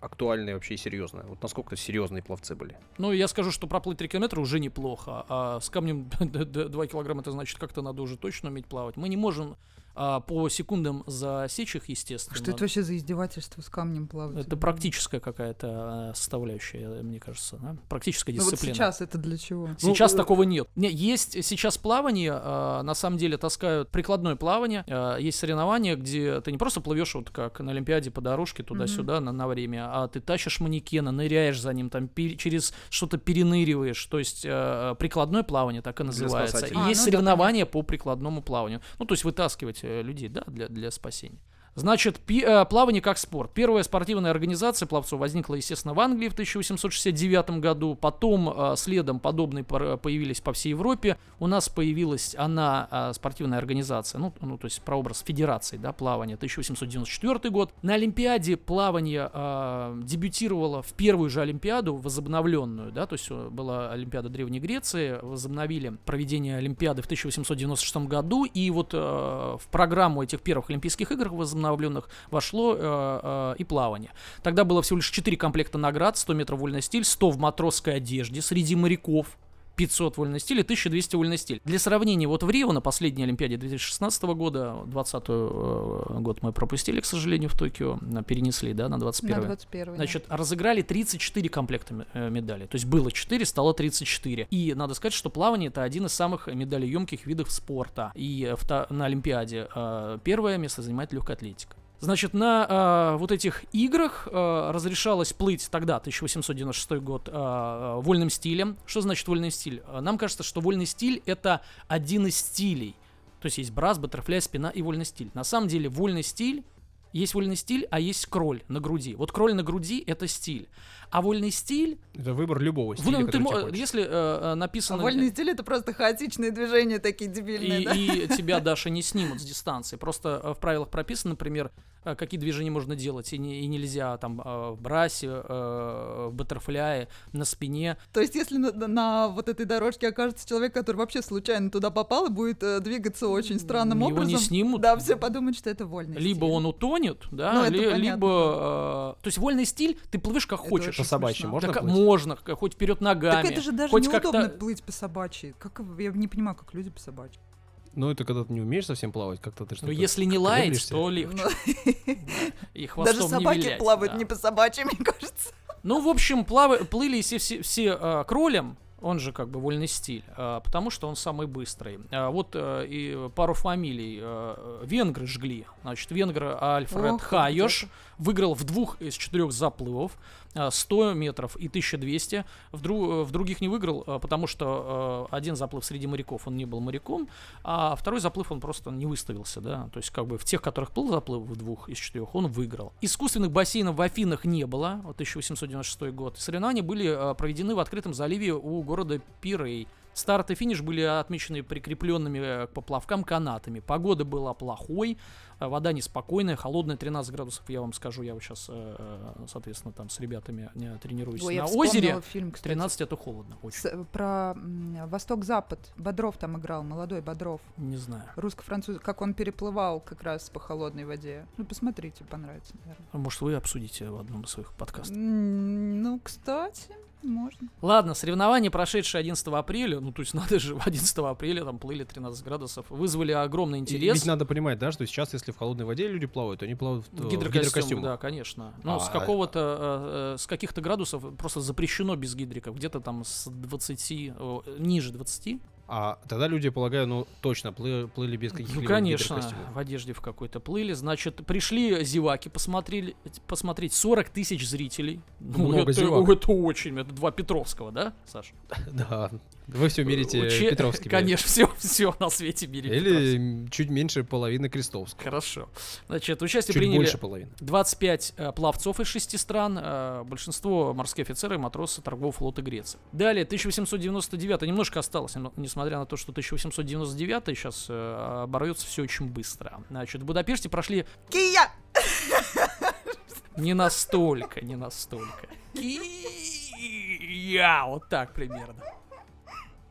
[SPEAKER 4] актуальные вообще и серьезные. Вот насколько серьезные пловцы были?
[SPEAKER 2] Ну, я скажу, что проплыть 3 километра уже неплохо, а с камнем 2 килограмма это значит, как-то надо уже точно уметь плавать. Мы не можем а, по секундам засечь их, естественно.
[SPEAKER 3] Что это вообще за издевательство с камнем плавать?
[SPEAKER 2] Это практическая какая-то а, составляющая, мне кажется, да? практическая
[SPEAKER 3] Ну вот
[SPEAKER 2] дисциплина.
[SPEAKER 3] сейчас это для чего?
[SPEAKER 2] Сейчас
[SPEAKER 4] Ну, э,
[SPEAKER 2] такого нет. Не, есть сейчас плавание, а, на самом деле таскают прикладное плавание. А, есть соревнования, где ты не просто плывешь вот как на Олимпиаде по дорожке туда-сюда на, на время, а ты тащишь манекена, ныряешь за ним, там пер- через что-то переныриваешь. То есть а, прикладное плавание так и называется. И.
[SPEAKER 3] А,
[SPEAKER 2] есть
[SPEAKER 3] ну да,
[SPEAKER 2] соревнования по прикладному плаванию. Ну, то есть вытаскивать э, людей, да, для, для спасения. Значит, э, плавание как спорт. Первая спортивная организация пловцов возникла, естественно, в Англии в 1869 году. Потом э, следом подобные пор- появились по всей Европе. У нас появилась она, э, спортивная организация, ну, ну, то есть прообраз федерации, да, плавания, 1894 год. На Олимпиаде плавание э, дебютировало в первую же Олимпиаду, возобновленную, да, то есть э, была Олимпиада Древней Греции, возобновили проведение Олимпиады в 1896 году, и вот э, в программу этих первых Олимпийских игр возобновленных вошло э, э, и плавание. Тогда было всего лишь 4 комплекта наград, 100 метров вольный стиль, 100 в матросской одежде среди моряков, 500 вольный стиль и 1200 вольный стиль. Для сравнения, вот в Рио на последней Олимпиаде 2016 года, 20 э, год мы пропустили, к сожалению, в Токио, на- перенесли, да, на 21
[SPEAKER 3] На 21 да.
[SPEAKER 2] Значит, разыграли 34 комплекта э, медалей. То есть было 4, стало 34. И надо сказать, что плавание это один из самых медалеемких видов спорта. И э, вта- на Олимпиаде э, первое место занимает легкая атлетика. Значит, на э, вот этих играх э, разрешалось плыть тогда, 1896 год, э, вольным стилем. Что значит вольный стиль? Нам кажется, что вольный стиль это один из стилей. То есть есть брас, баттерфляй, спина и вольный стиль. На самом деле вольный стиль есть вольный стиль, а есть кроль на груди. Вот кроль на груди это стиль. А вольный стиль,
[SPEAKER 4] Это выбор любого стиля,
[SPEAKER 2] ну, ты
[SPEAKER 4] который
[SPEAKER 2] мо-
[SPEAKER 4] тебе хочется.
[SPEAKER 2] если э, э,
[SPEAKER 3] А
[SPEAKER 2] написано
[SPEAKER 3] вольный стиль это просто хаотичные движения такие дебильные,
[SPEAKER 2] и,
[SPEAKER 3] да?
[SPEAKER 2] и тебя, Даша, не снимут с дистанции. Просто э, в правилах прописано, например, э, какие движения можно делать и, не- и нельзя там в брасе, в баттерфляе, на спине.
[SPEAKER 3] То есть, если на, на- вот этой дорожке окажется человек, который вообще случайно туда попал и будет двигаться очень странным
[SPEAKER 2] Его
[SPEAKER 3] образом,
[SPEAKER 2] не снимут.
[SPEAKER 3] да, все подумают, что это вольный
[SPEAKER 2] Либо
[SPEAKER 3] стиль.
[SPEAKER 2] он утонет, да,
[SPEAKER 3] Ну, это
[SPEAKER 2] ли- либо... э, то есть вольный стиль, ты плывешь как
[SPEAKER 3] Это
[SPEAKER 2] хочешь.
[SPEAKER 4] По собачьи можно
[SPEAKER 2] Как-
[SPEAKER 4] плыть?
[SPEAKER 2] можно, хоть вперед ногами.
[SPEAKER 3] Так это же даже
[SPEAKER 2] хоть
[SPEAKER 3] неудобно
[SPEAKER 2] как-то-
[SPEAKER 3] плыть по собачьи. Как, я не понимаю, как люди по собачьи.
[SPEAKER 4] Ну, это когда ты не умеешь совсем плавать, как-то ты
[SPEAKER 2] Ну,
[SPEAKER 4] что-то
[SPEAKER 2] если не лаять, то легче. И хвостом
[SPEAKER 3] Даже собаки плавают не по собачьи, мне кажется.
[SPEAKER 2] Ну, в общем, плавы, плыли все, все, все э, кролем, он же как бы вольный стиль, э, потому что он самый быстрый. А вот э, и пару фамилий. э, венгры жгли. Значит, венгр Альфред
[SPEAKER 3] Ох,
[SPEAKER 2] Хайош выиграл в двух из четырех заплывов. э, 100 метров и 1200. В, дру- э, в других не выиграл, потому что один заплыв среди моряков он не был моряком, а второй заплыв он просто не выставился, да. То есть, как бы в тех, которых плыл заплыв в двух из четырех, он выиграл. Искусственных бассейнов в Афинах не было, вот 1896 год. Соревнования были проведены в открытом заливе у города Пирей. Старт и финиш были отмечены прикрепленными э, к поплавкам канатами. Погода была плохой, э, вода неспокойная, холодная, 13 градусов, я вам скажу, я вот сейчас, соответственно, там с ребятами э, тренируюсь
[SPEAKER 3] Ой,
[SPEAKER 2] на озере.
[SPEAKER 3] фильм, кстати,
[SPEAKER 2] 13 это холодно, очень.
[SPEAKER 3] с- про Восток-Запад. Бодров там играл, молодой Бодров.
[SPEAKER 2] Не знаю.
[SPEAKER 3] Русско-француз, как он переплывал как раз по холодной воде. Ну, посмотрите, понравится, наверное.
[SPEAKER 2] А Может, вы обсудите в одном из своих подкастов.
[SPEAKER 3] Ну, кстати, можно.
[SPEAKER 2] Ладно, соревнования, прошедшие 11 апреля, ну то есть надо же, 11 апреля там плыли 13 градусов, вызвали огромный
[SPEAKER 4] И
[SPEAKER 2] интерес.
[SPEAKER 4] Ведь надо понимать, да, что сейчас, если в холодной воде люди плавают, то они плавают в,
[SPEAKER 2] В
[SPEAKER 4] в
[SPEAKER 2] гидрокостюмах, да, конечно. Но с
[SPEAKER 4] А,
[SPEAKER 2] какого-то, э, э, с каких-то градусов просто запрещено без гидриков. Где-то там с 20, о, ниже 20.
[SPEAKER 4] А тогда люди, полагаю, ну точно плыли, плыли без каких-либо
[SPEAKER 2] Ну, конечно, в одежде в какой-то плыли. Значит, пришли зеваки, посмотрели, посмотреть 40 тысяч зрителей. Ну,
[SPEAKER 4] Много
[SPEAKER 2] это,
[SPEAKER 4] зевак.
[SPEAKER 2] это очень, это два Петровского, да, Саша?
[SPEAKER 4] Да. Вы все мерите
[SPEAKER 2] Уче-
[SPEAKER 4] Петровскими.
[SPEAKER 2] Конечно, все, все на свете мерить
[SPEAKER 4] Или чуть меньше половины Крестовского.
[SPEAKER 2] Хорошо. Значит, участие
[SPEAKER 4] Чуть
[SPEAKER 2] приняли
[SPEAKER 4] больше половины.
[SPEAKER 2] 25 э, пловцов из шести стран, э, большинство морские офицеры и матросы торгового флота Греции. Далее, 1899, немножко осталось, несмотря на то, что 1899 сейчас э, оборвется все очень быстро. Значит, в Будапеште прошли
[SPEAKER 3] Кия!
[SPEAKER 2] не настолько, не настолько. Кия, вот так примерно.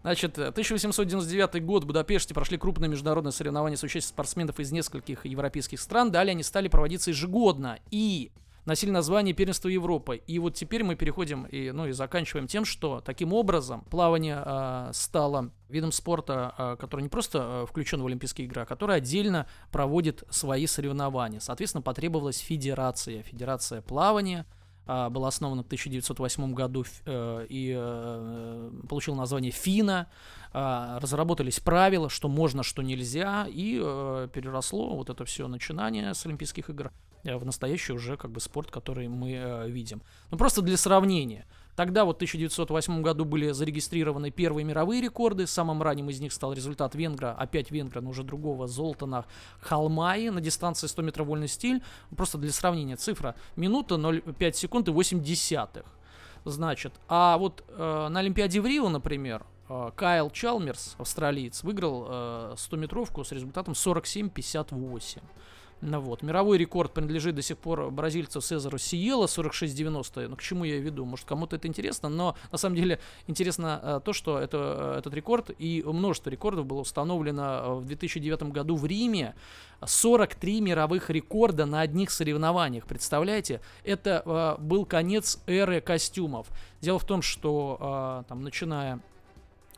[SPEAKER 2] Значит, э, 1899 год в Будапеште прошли крупные международные соревнования с участием спортсменов из нескольких европейских стран. Далее они стали проводиться ежегодно. И носили название первенства Европы. И вот теперь мы переходим и, ну, и заканчиваем тем, что таким образом плавание э, стало видом спорта, э, который не просто э, включен в Олимпийские игры, а который отдельно проводит свои соревнования. Соответственно, потребовалась федерация, федерация плавания, была основана в 1908 году э, и э, получила название ФИНА. А, разработались правила, что можно, что нельзя, и э, переросло вот это все начинание с Олимпийских игр в настоящий уже как бы спорт, который мы видим. Ну просто для сравнения. Тогда вот в 1908 году были зарегистрированы первые мировые рекорды. Самым ранним из них стал результат венгра, опять венгра, но уже другого, Золтана Халмаи на дистанции 100 метров вольный стиль. Просто для сравнения цифра. Минута 0,5 секунд и 8 десятых. Значит, а вот э, на Олимпиаде в Рио, например, э, Кайл Чалмерс, австралиец, выиграл э, 100-метровку с результатом 47-58. Ну вот. Мировой рекорд принадлежит до сих пор бразильцу Сезару Сиела 46-90. Ну, к чему я веду? Может, кому-то это интересно, но на самом деле интересно э, то, что это, э, этот рекорд и множество рекордов было установлено э, в 2009 году в Риме. 43 мировых рекорда на одних соревнованиях. Представляете? Это был конец эры костюмов. Дело в том, что там, начиная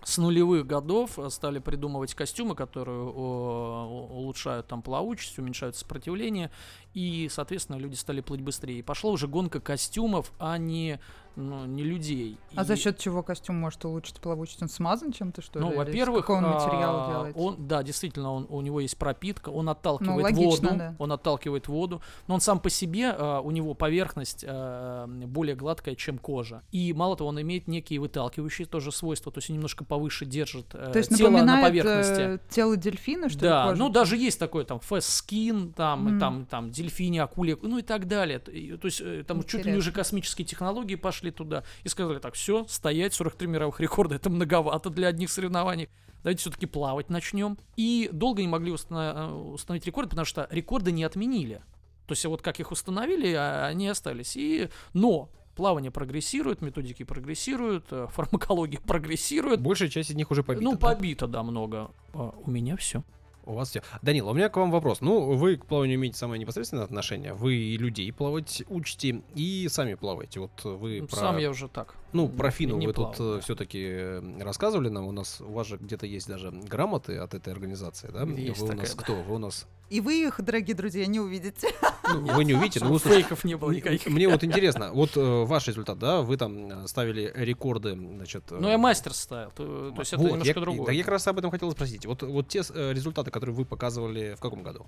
[SPEAKER 2] с нулевых годов э, стали придумывать костюмы, которые улучшают там плавучесть, уменьшают сопротивление, и, соответственно, люди стали плыть быстрее. И пошла уже гонка костюмов, а не ну, не людей.
[SPEAKER 3] А
[SPEAKER 2] и...
[SPEAKER 3] за счет чего костюм может улучшить плавучесть? Он смазан чем-то, что
[SPEAKER 2] ну,
[SPEAKER 3] ли?
[SPEAKER 2] во-первых,
[SPEAKER 3] какого он материала
[SPEAKER 2] а,
[SPEAKER 3] делается?
[SPEAKER 2] Он, да, действительно, он, у него есть пропитка, он отталкивает
[SPEAKER 3] ну, логично,
[SPEAKER 2] воду,
[SPEAKER 3] да.
[SPEAKER 2] он отталкивает воду, но он сам по себе, а, у него поверхность а, более гладкая, чем кожа. И мало того, он имеет некие выталкивающие тоже свойства, то есть он немножко повыше держит э,
[SPEAKER 3] то есть
[SPEAKER 2] тело на поверхности.
[SPEAKER 3] э, тело дельфина, что
[SPEAKER 2] да,
[SPEAKER 3] ли, кожа?
[SPEAKER 2] ну даже есть такой там skin, там,
[SPEAKER 3] М.
[SPEAKER 2] там, там дельфини, акули, ну и так далее. И, То есть э, там чуть ли не уже
[SPEAKER 3] Интересно.
[SPEAKER 2] космические технологии пошли туда и сказали так, все, стоять, 43 мировых рекорда, это многовато для одних соревнований. Давайте все-таки плавать начнем. И долго не могли установ- э, установить рекорды, потому что рекорды не отменили. То есть вот как их установили, а они остались. И, но плавание прогрессирует, методики прогрессируют, э, фармакология прогрессирует.
[SPEAKER 4] Большая часть из них уже побита.
[SPEAKER 2] ну,
[SPEAKER 4] да?
[SPEAKER 2] побито, да, много. А у меня все.
[SPEAKER 4] У вас все. Данил, у меня к вам вопрос. Ну, вы к плаванию имеете самое непосредственное отношение. Вы и людей плавать учите, и сами плаваете. Вот вы про...
[SPEAKER 2] Ну, Сам я уже так.
[SPEAKER 4] Ну, про Фину вы тут
[SPEAKER 2] плавал, да.
[SPEAKER 4] все-таки рассказывали нам. У нас у вас же где-то есть даже грамоты от этой организации, да?
[SPEAKER 2] Есть
[SPEAKER 4] вы у
[SPEAKER 2] такая,
[SPEAKER 4] нас
[SPEAKER 2] да.
[SPEAKER 4] кто? Вы у нас.
[SPEAKER 3] И вы их, дорогие друзья, не увидите.
[SPEAKER 4] Ну, вы не увидите, но слушайте,
[SPEAKER 2] Фейков не было никаких.
[SPEAKER 4] Мне вот интересно, вот э, ваш результат, да? Вы там э, ставили рекорды, значит. э,
[SPEAKER 2] Ну, я мастер ставил, то, то есть это
[SPEAKER 4] вот,
[SPEAKER 2] немножко
[SPEAKER 4] я,
[SPEAKER 2] другое.
[SPEAKER 4] Да, я как раз об этом хотел спросить. Вот, вот те э, результаты, которые вы показывали в каком году?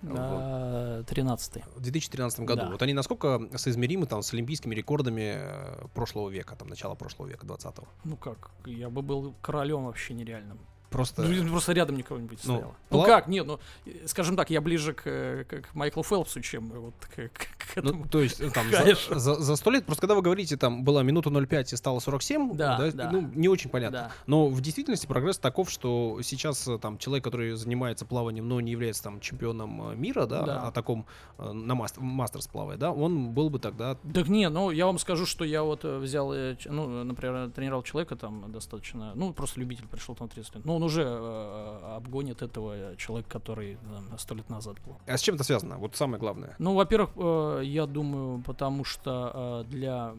[SPEAKER 2] 13
[SPEAKER 4] В 2013 году.
[SPEAKER 2] Да.
[SPEAKER 4] Вот они насколько соизмеримы там с олимпийскими рекордами э, прошлого века, там начала прошлого века, 20-го?
[SPEAKER 2] Ну как, я бы был королем вообще нереальным.
[SPEAKER 4] Просто.
[SPEAKER 2] Ну, просто рядом никого не
[SPEAKER 4] Ну,
[SPEAKER 2] стояло. Ну
[SPEAKER 4] пла-
[SPEAKER 2] как, нет, ну, э, скажем так, я ближе к, э, к, к Майклу Фелпсу, чем вот к, к- к
[SPEAKER 4] Ну,
[SPEAKER 2] этому.
[SPEAKER 4] то есть, э, там, за, за, за 100 лет, просто когда вы говорите, там, была минута 0,5 и стало 47,
[SPEAKER 2] Да, да.
[SPEAKER 4] ну, не очень понятно.
[SPEAKER 2] Да.
[SPEAKER 4] Но в действительности прогресс таков, что сейчас там человек, который занимается плаванием, но не является там чемпионом мира, да,
[SPEAKER 2] Да.
[SPEAKER 4] о таком на мастер, мастерс плавает, да, он был бы тогда
[SPEAKER 2] Так не, ну я вам скажу, что я вот взял, ну, например, тренировал человека там достаточно, ну, просто любитель пришел там 30 лет, но он уже э, обгонит этого э, человека, который сто лет назад был.
[SPEAKER 4] А с чем это связано? Вот самое главное.
[SPEAKER 2] Ну, во-первых, э, я думаю, потому что э, для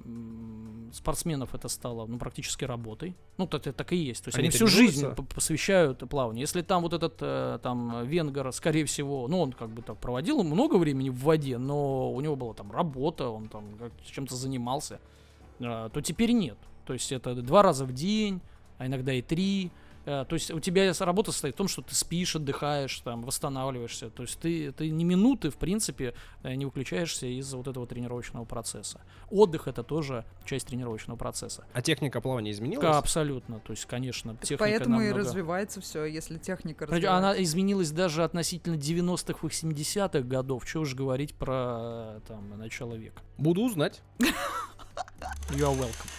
[SPEAKER 2] спортсменов это стало ну, практически работой. Ну, так, так и есть. То есть
[SPEAKER 4] Они
[SPEAKER 2] они, всю жизнь посвящают плаванию. Если там вот этот э, там венгер, скорее всего, ну, он как бы так проводил много времени в воде, но у него была там работа, он там чем-то занимался, э, то теперь нет. То есть это два раза в день, а иногда и три. Э, То есть у тебя работа состоит в том, что ты спишь, отдыхаешь, там, восстанавливаешься. То есть ты, ты ни минуты, в принципе, э, не выключаешься из вот этого тренировочного процесса. Отдых это тоже часть тренировочного процесса.
[SPEAKER 4] А техника плавания изменилась?
[SPEAKER 2] Ка- Абсолютно. То есть, конечно, техника
[SPEAKER 3] Поэтому и
[SPEAKER 2] намного-
[SPEAKER 3] развивается все, если техника развивается.
[SPEAKER 2] Она изменилась даже относительно 90-х, 80-х годов. Чего уж говорить про там, начало века.
[SPEAKER 4] Буду узнать.
[SPEAKER 2] You are welcome.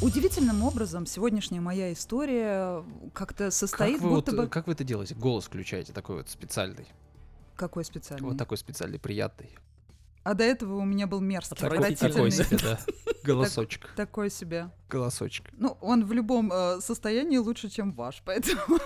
[SPEAKER 3] Удивительным образом сегодняшняя моя история как-то состоит,
[SPEAKER 4] как, вы
[SPEAKER 3] будто
[SPEAKER 4] вот,
[SPEAKER 3] бы...
[SPEAKER 4] как вы это делаете? Голос включаете такой вот специальный.
[SPEAKER 3] Какой специальный?
[SPEAKER 4] Вот такой специальный, приятный.
[SPEAKER 3] А до этого у меня был мерзкий,
[SPEAKER 2] Отвратительный.
[SPEAKER 4] Такой
[SPEAKER 3] отвратительный.
[SPEAKER 4] себе, да. Голосочек.
[SPEAKER 3] Такой себе.
[SPEAKER 4] Голосочек.
[SPEAKER 3] Ну, он в любом э, состоянии лучше, чем ваш, поэтому...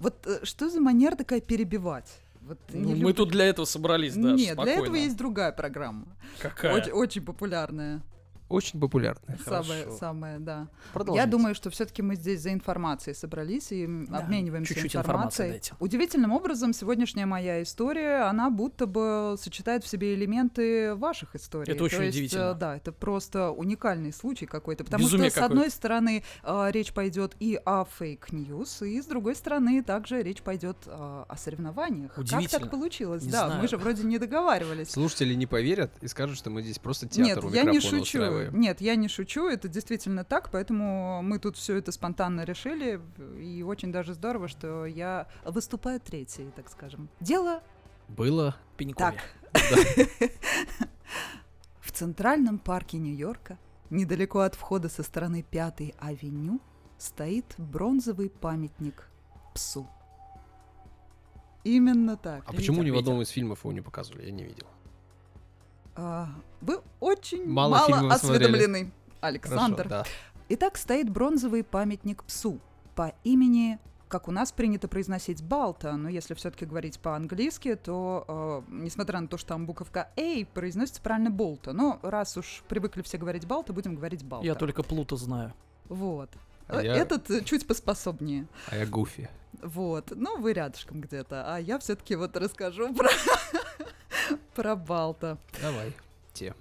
[SPEAKER 3] Вот э, что за манера такая перебивать? Вот
[SPEAKER 2] Ну, мы
[SPEAKER 3] люблю.
[SPEAKER 2] тут для этого собрались, да,
[SPEAKER 3] Нет, для этого
[SPEAKER 2] спокойно.
[SPEAKER 3] есть другая программа.
[SPEAKER 2] Какая?
[SPEAKER 3] Очень, очень популярная.
[SPEAKER 4] Очень популярная.
[SPEAKER 2] Хорошо.
[SPEAKER 3] самая, да. Я думаю, что все-таки мы здесь за информацией собрались и
[SPEAKER 2] Да,
[SPEAKER 3] обмениваемся
[SPEAKER 2] чуть-чуть
[SPEAKER 3] информацией.
[SPEAKER 2] дайте.
[SPEAKER 3] Удивительным образом сегодняшняя моя история, она будто бы сочетает в себе элементы ваших историй.
[SPEAKER 2] Это очень
[SPEAKER 3] То есть,
[SPEAKER 2] удивительно.
[SPEAKER 3] э, Да, это просто уникальный случай какой-то, потому
[SPEAKER 2] Безумие
[SPEAKER 3] что с
[SPEAKER 2] какое-то.
[SPEAKER 3] одной стороны э, речь пойдет и о fake news, и с другой стороны также речь пойдет э, о соревнованиях. Как
[SPEAKER 2] Удивительно.
[SPEAKER 3] так получилось?
[SPEAKER 2] Не
[SPEAKER 3] да,
[SPEAKER 2] знаю.
[SPEAKER 3] мы же вроде не договаривались.
[SPEAKER 4] Слушатели не поверят и скажут, что мы здесь просто
[SPEAKER 3] Нет,
[SPEAKER 4] театр у
[SPEAKER 3] я не шучу.
[SPEAKER 4] Устраиваем.
[SPEAKER 3] Нет, я не шучу. Это действительно так, поэтому мы тут все это спонтанно решили. И очень даже здорово, что я выступаю третьей, так скажем. Дело
[SPEAKER 4] Было.
[SPEAKER 2] Пенькове.
[SPEAKER 3] так. В центральном парке Нью-Йорка, недалеко от входа со стороны Пятой авеню, стоит бронзовый памятник псу. Именно так.
[SPEAKER 4] А почему ни в одном из фильмов его не показывали? Я не видел.
[SPEAKER 3] А, вы очень
[SPEAKER 4] Мало
[SPEAKER 3] мало,
[SPEAKER 4] фильмов смотрели.
[SPEAKER 3] осведомлены, Александр.
[SPEAKER 4] Хорошо, да.
[SPEAKER 3] Итак, стоит бронзовый памятник псу по имени, как у нас принято произносить, Балта, но если все-таки говорить по-английски, то, э, несмотря на то, что там буковка A, произносится правильно Болта. Но раз уж привыкли все говорить Балта, будем говорить Балта.
[SPEAKER 2] Я только Плута знаю.
[SPEAKER 3] Вот.
[SPEAKER 4] А я-
[SPEAKER 3] Этот э, чуть поспособнее.
[SPEAKER 4] А я Гуфи.
[SPEAKER 3] Вот. Ну, вы рядышком где-то. А я все-таки вот расскажу про, про Балта.
[SPEAKER 4] Давай. Те.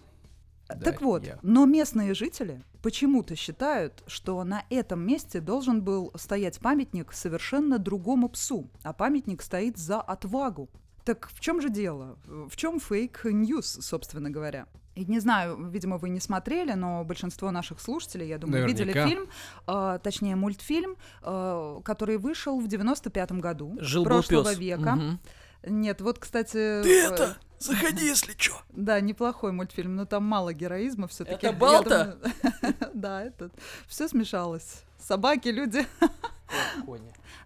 [SPEAKER 3] Так
[SPEAKER 4] Да,
[SPEAKER 3] вот,
[SPEAKER 4] я.
[SPEAKER 3] но местные жители почему-то считают, что на этом месте должен был стоять памятник совершенно другому псу, а памятник стоит за отвагу. Так в чем же дело? В чем fake news, собственно говоря? И не знаю, видимо, вы не смотрели, но большинство наших слушателей, я думаю, видели
[SPEAKER 4] Наверняка.
[SPEAKER 3] фильм, э, точнее мультфильм, э, который вышел в 95-м году
[SPEAKER 2] Жил
[SPEAKER 3] прошлого
[SPEAKER 2] пес.
[SPEAKER 3] века.
[SPEAKER 2] Мгм.
[SPEAKER 3] Нет, вот, кстати...
[SPEAKER 2] Ты
[SPEAKER 3] э,
[SPEAKER 2] это, заходи, если чё.
[SPEAKER 3] да, неплохой мультфильм, но там мало героизма все-таки.
[SPEAKER 2] Это Балта?
[SPEAKER 3] Да, это все смешалось. Собаки, люди.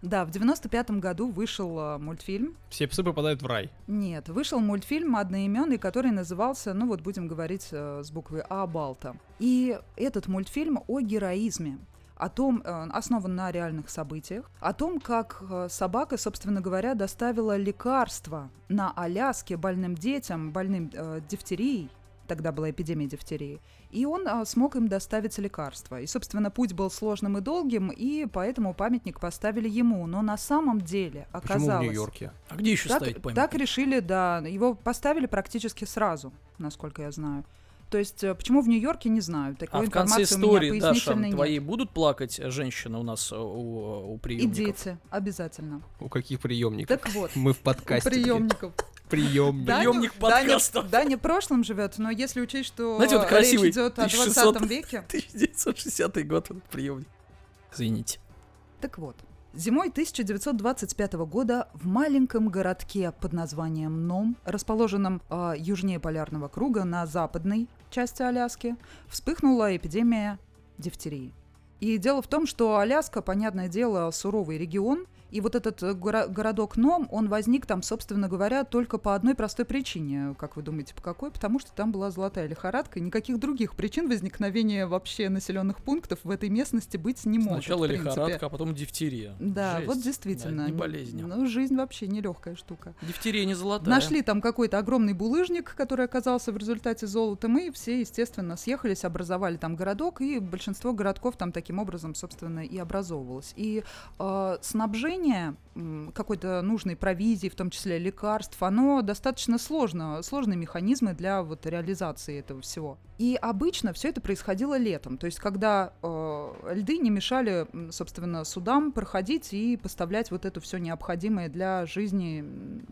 [SPEAKER 3] Да, в 95-м году вышел а, мультфильм.
[SPEAKER 4] Все псы попадают в рай.
[SPEAKER 3] Нет, вышел мультфильм одноименный, который назывался, ну вот будем говорить э, с буквы А Балта. И этот мультфильм о героизме о том, э, основан на реальных событиях, о том, как э, собака, собственно говоря, доставила лекарства на Аляске больным детям, больным э, дифтерией, тогда была эпидемия дифтерии, и он а, смог им доставить лекарства. И, собственно, путь был сложным и долгим, и поэтому памятник поставили ему. Но на самом деле оказалось...
[SPEAKER 4] Почему в Нью-Йорке?
[SPEAKER 2] А где еще
[SPEAKER 3] Так,
[SPEAKER 2] стоит памятник?
[SPEAKER 3] так решили, да. Его поставили практически сразу, насколько я знаю. То есть, э, почему в Нью-Йорке, не знаю. Такой
[SPEAKER 2] А в конце
[SPEAKER 3] у
[SPEAKER 2] истории, Даша,
[SPEAKER 3] нет.
[SPEAKER 2] твои будут плакать э, женщины у нас э, у, у
[SPEAKER 3] И
[SPEAKER 2] приемников?
[SPEAKER 3] дети, обязательно.
[SPEAKER 4] У каких приемников?
[SPEAKER 3] Так вот,
[SPEAKER 4] Мы в подкасте.
[SPEAKER 3] приемников.
[SPEAKER 4] Приемник.
[SPEAKER 2] Да. Приёмник подкастов.
[SPEAKER 3] Даня в прошлом живет, но если учесть, что
[SPEAKER 2] Знаете, вот
[SPEAKER 3] речь
[SPEAKER 2] красивый
[SPEAKER 3] идет о
[SPEAKER 2] 1600.
[SPEAKER 3] 20 веке,
[SPEAKER 2] 1960 год этот приемник. Извините.
[SPEAKER 3] Так вот, зимой 1925 года в маленьком городке под названием Ном, расположенном а, южнее полярного круга на западной части Аляски, вспыхнула эпидемия дифтерии. И дело в том, что Аляска, понятное дело, суровый регион, и вот этот э, горо- городок Ном, он возник там, собственно говоря, только по одной простой причине. Как вы думаете, по какой? Потому что там была золотая лихорадка, и никаких других причин возникновения вообще населенных пунктов в этой местности быть не может.
[SPEAKER 2] Сначала лихорадка, а потом дифтерия.
[SPEAKER 3] Да,
[SPEAKER 2] Жесть.
[SPEAKER 3] вот действительно.
[SPEAKER 2] Да, не болезнь.
[SPEAKER 3] Ну, жизнь вообще нелегкая штука.
[SPEAKER 2] Дифтерия не золотая.
[SPEAKER 3] Нашли там какой-то огромный булыжник, который оказался в результате золотом, и все, естественно, съехались, образовали там городок, и большинство городков там таким образом, собственно, и образовывалось. И э, снабжение м, какой-то нужной провизии, в том числе лекарств, оно достаточно сложно, сложные механизмы для вот реализации этого всего. И обычно все это происходило летом, то есть когда э, льды не мешали, собственно, судам проходить и поставлять вот это все необходимое для жизни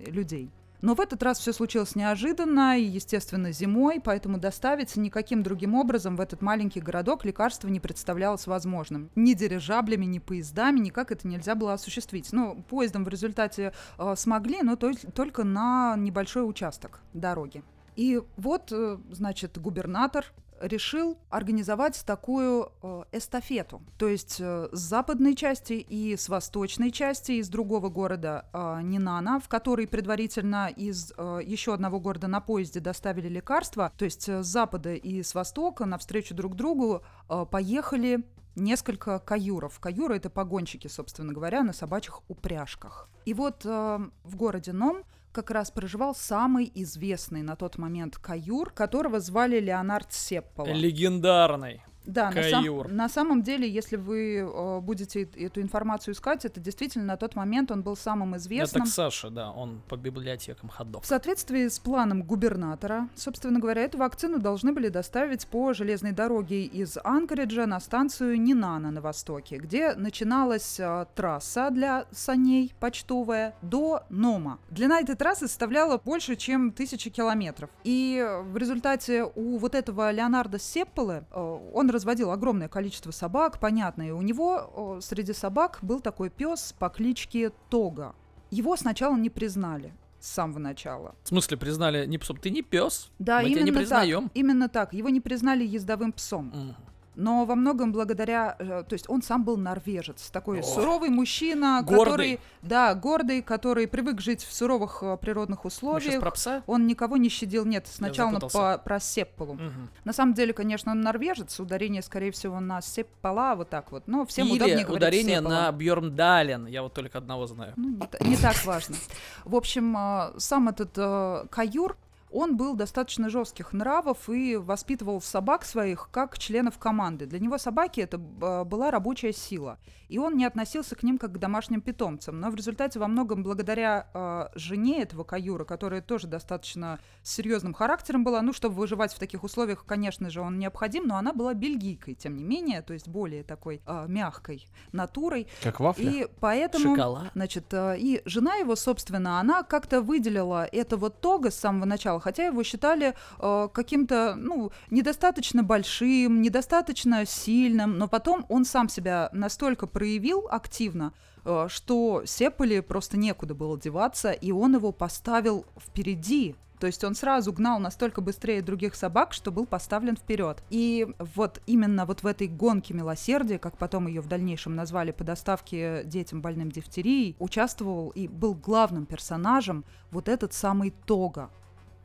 [SPEAKER 3] людей. Но в этот раз все случилось неожиданно и, естественно, зимой, поэтому доставить никаким другим образом в этот маленький городок лекарства не представлялось возможным. Ни дирижаблями, ни поездами, никак это нельзя было осуществить. Ну, поездом в результате э, смогли, но то- только на небольшой участок дороги. И вот, э, значит, губернатор решил организовать такую э, эстафету. То есть э, с западной части и с восточной части из другого города э, Нинана, в который предварительно из еще одного города на поезде доставили лекарства. То есть с запада и с востока навстречу друг другу поехали несколько каюров. Каюры — это погонщики, собственно говоря, на собачьих упряжках. И вот э, в городе Ном как раз проживал самый известный на тот момент каюр, которого звали Леонард Сеппола.
[SPEAKER 2] Легендарный.
[SPEAKER 3] Да, на, сам- на самом деле, если вы э, будете эт- эту информацию искать, это действительно на тот момент он был самым известным.
[SPEAKER 2] Это к Саше, да, он по библиотекам ходов.
[SPEAKER 3] В соответствии с планом губернатора, собственно говоря, эту вакцину должны были доставить по железной дороге из Анкориджа на станцию Нинана на востоке, где начиналась а, трасса для саней почтовая до Нома. Длина этой трассы составляла больше, чем тысячи километров. И э, в результате у вот этого Леонардо Сепполы э, он разводил огромное количество собак, понятно, и у него среди собак был такой пес по кличке Тога. Его сначала не признали с самого начала.
[SPEAKER 2] В смысле, признали, не псом, ты не пес.
[SPEAKER 3] Да,
[SPEAKER 2] Мы тебя
[SPEAKER 3] именно
[SPEAKER 2] не признаем.
[SPEAKER 3] так. Именно так. Его не признали ездовым псом.
[SPEAKER 2] Мгм.
[SPEAKER 3] Но во многом благодаря, э, то есть он сам был норвежец, такой
[SPEAKER 2] О.
[SPEAKER 3] суровый мужчина,
[SPEAKER 2] Гордый.
[SPEAKER 3] который, да, гордый, который привык жить в суровых э, природных условиях.
[SPEAKER 2] про пса?
[SPEAKER 3] Он никого не щадил, нет, сначала он по, про Сепполу.
[SPEAKER 2] Мгм.
[SPEAKER 3] На самом деле, конечно, он норвежец, ударение, скорее всего, на Сеппола, вот так вот. Но всем
[SPEAKER 2] Или
[SPEAKER 3] удобнее говорить
[SPEAKER 2] ударение
[SPEAKER 3] Сеппола.
[SPEAKER 2] на Бьормдален. Я вот только одного знаю.
[SPEAKER 3] Ну, не, не так важно. В общем, э, сам этот э, каюр, он был достаточно жестких нравов и воспитывал собак своих как членов команды. Для него собаки это э, была рабочая сила. И он не относился к ним как к домашним питомцам. Но в результате во многом благодаря э, жене этого каюра, которая тоже достаточно серьезным характером была, ну, чтобы выживать в таких условиях, конечно же, он необходим, но она была бельгийкой, тем не менее, то есть более такой э, мягкой натурой.
[SPEAKER 4] Как вафля.
[SPEAKER 3] И поэтому...
[SPEAKER 2] Шоколад.
[SPEAKER 3] Значит, э, и жена его, собственно, она как-то выделила этого тога с самого начала, хотя его считали э, каким-то, ну, недостаточно большим, недостаточно сильным, но потом он сам себя настолько проявил активно, э, что Сеполи просто некуда было деваться, и он его поставил впереди. То есть он сразу гнал настолько быстрее других собак, что был поставлен вперед. И вот именно вот в этой гонке милосердия, как потом ее в дальнейшем назвали по доставке детям больным дифтерией, участвовал и был главным персонажем вот этот самый Тога.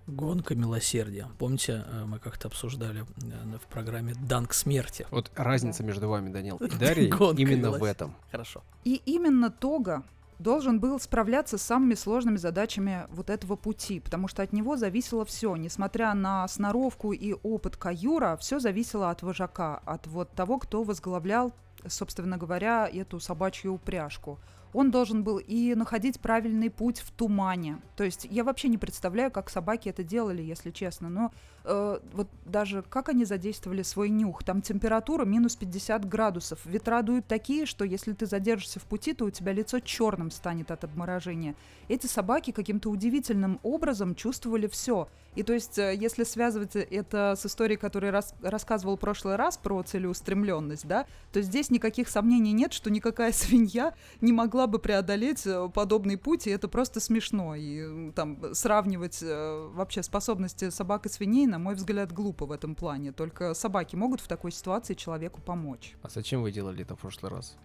[SPEAKER 2] Гонка милосердия. Помните, э, мы как-то обсуждали э, в программе «Данк смерти».
[SPEAKER 4] Вот разница между вами, Данил, и Дарьей именно в этом.
[SPEAKER 2] Хорошо.
[SPEAKER 3] И именно Тога должен был справляться с самыми сложными задачами вот этого пути, потому что от него зависело все. Несмотря на сноровку и опыт Каюра, все зависело от вожака, от вот того, кто возглавлял, собственно говоря, эту собачью упряжку. Он должен был и находить правильный путь в тумане. То есть я вообще не представляю, как собаки это делали, если честно. Но э, вот даже как они задействовали свой нюх. Там температура минус 50 градусов. Ветра дуют такие, что если ты задержишься в пути, то у тебя лицо черным станет от обморожения. Эти собаки каким-то удивительным образом чувствовали все. И то есть, э, если связывать это с историей, которую рас- рассказывал в прошлый раз про целеустремленность, да, то здесь никаких сомнений нет, что никакая свинья не могла бы преодолеть э, подобный путь, и это просто смешно. И там сравнивать э, вообще способности собак и свиней, на мой взгляд, глупо в этом плане. Только собаки могут в такой ситуации человеку помочь.
[SPEAKER 4] А зачем вы делали это в прошлый раз?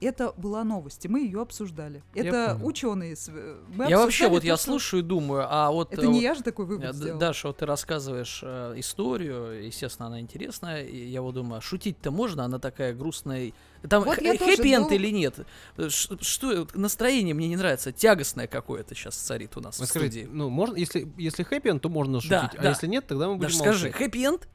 [SPEAKER 3] Это была новость, и мы ее обсуждали.
[SPEAKER 4] Я
[SPEAKER 3] это
[SPEAKER 4] понял.
[SPEAKER 3] ученые. э, мы
[SPEAKER 2] я вообще, вот
[SPEAKER 3] то,
[SPEAKER 2] я
[SPEAKER 3] что-
[SPEAKER 2] слушаю и думаю, а вот...
[SPEAKER 3] Это
[SPEAKER 2] э,
[SPEAKER 3] не
[SPEAKER 2] вот,
[SPEAKER 3] я же такой
[SPEAKER 2] э,
[SPEAKER 3] вывод
[SPEAKER 2] Д-
[SPEAKER 3] сделал.
[SPEAKER 2] Даша, вот ты рассказываешь э, историю, естественно, она интересная, и я вот думаю, а шутить-то можно, она такая грустная. Там
[SPEAKER 3] Вот тоже
[SPEAKER 2] хэппи-энд или нет? Э, ш- Что, настроение мне не нравится, тягостное какое-то сейчас царит у нас
[SPEAKER 4] Вы
[SPEAKER 2] в
[SPEAKER 4] скажите,
[SPEAKER 2] студии.
[SPEAKER 4] ну, можно, если, если хэппи то можно шутить,
[SPEAKER 2] Да,
[SPEAKER 4] а
[SPEAKER 2] да.
[SPEAKER 4] если нет, тогда мы будем
[SPEAKER 2] Даша, скажи, хэппи-энд?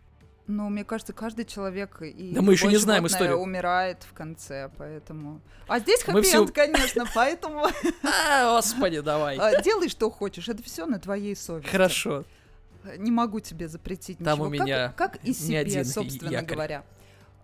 [SPEAKER 3] Ну, мне кажется, каждый человек и
[SPEAKER 2] Да мы еще не знаем историю.
[SPEAKER 3] умирает в конце, поэтому. А здесь хэппи конечно, поэтому
[SPEAKER 2] А, господи, давай.
[SPEAKER 3] а, делай, что хочешь. Это все на твоей совести.
[SPEAKER 2] Хорошо.
[SPEAKER 3] Не могу тебе запретить
[SPEAKER 2] Там
[SPEAKER 3] ничего.
[SPEAKER 2] у
[SPEAKER 3] Как-
[SPEAKER 2] меня
[SPEAKER 3] как, и себе, собственно
[SPEAKER 2] якорь.
[SPEAKER 3] говоря.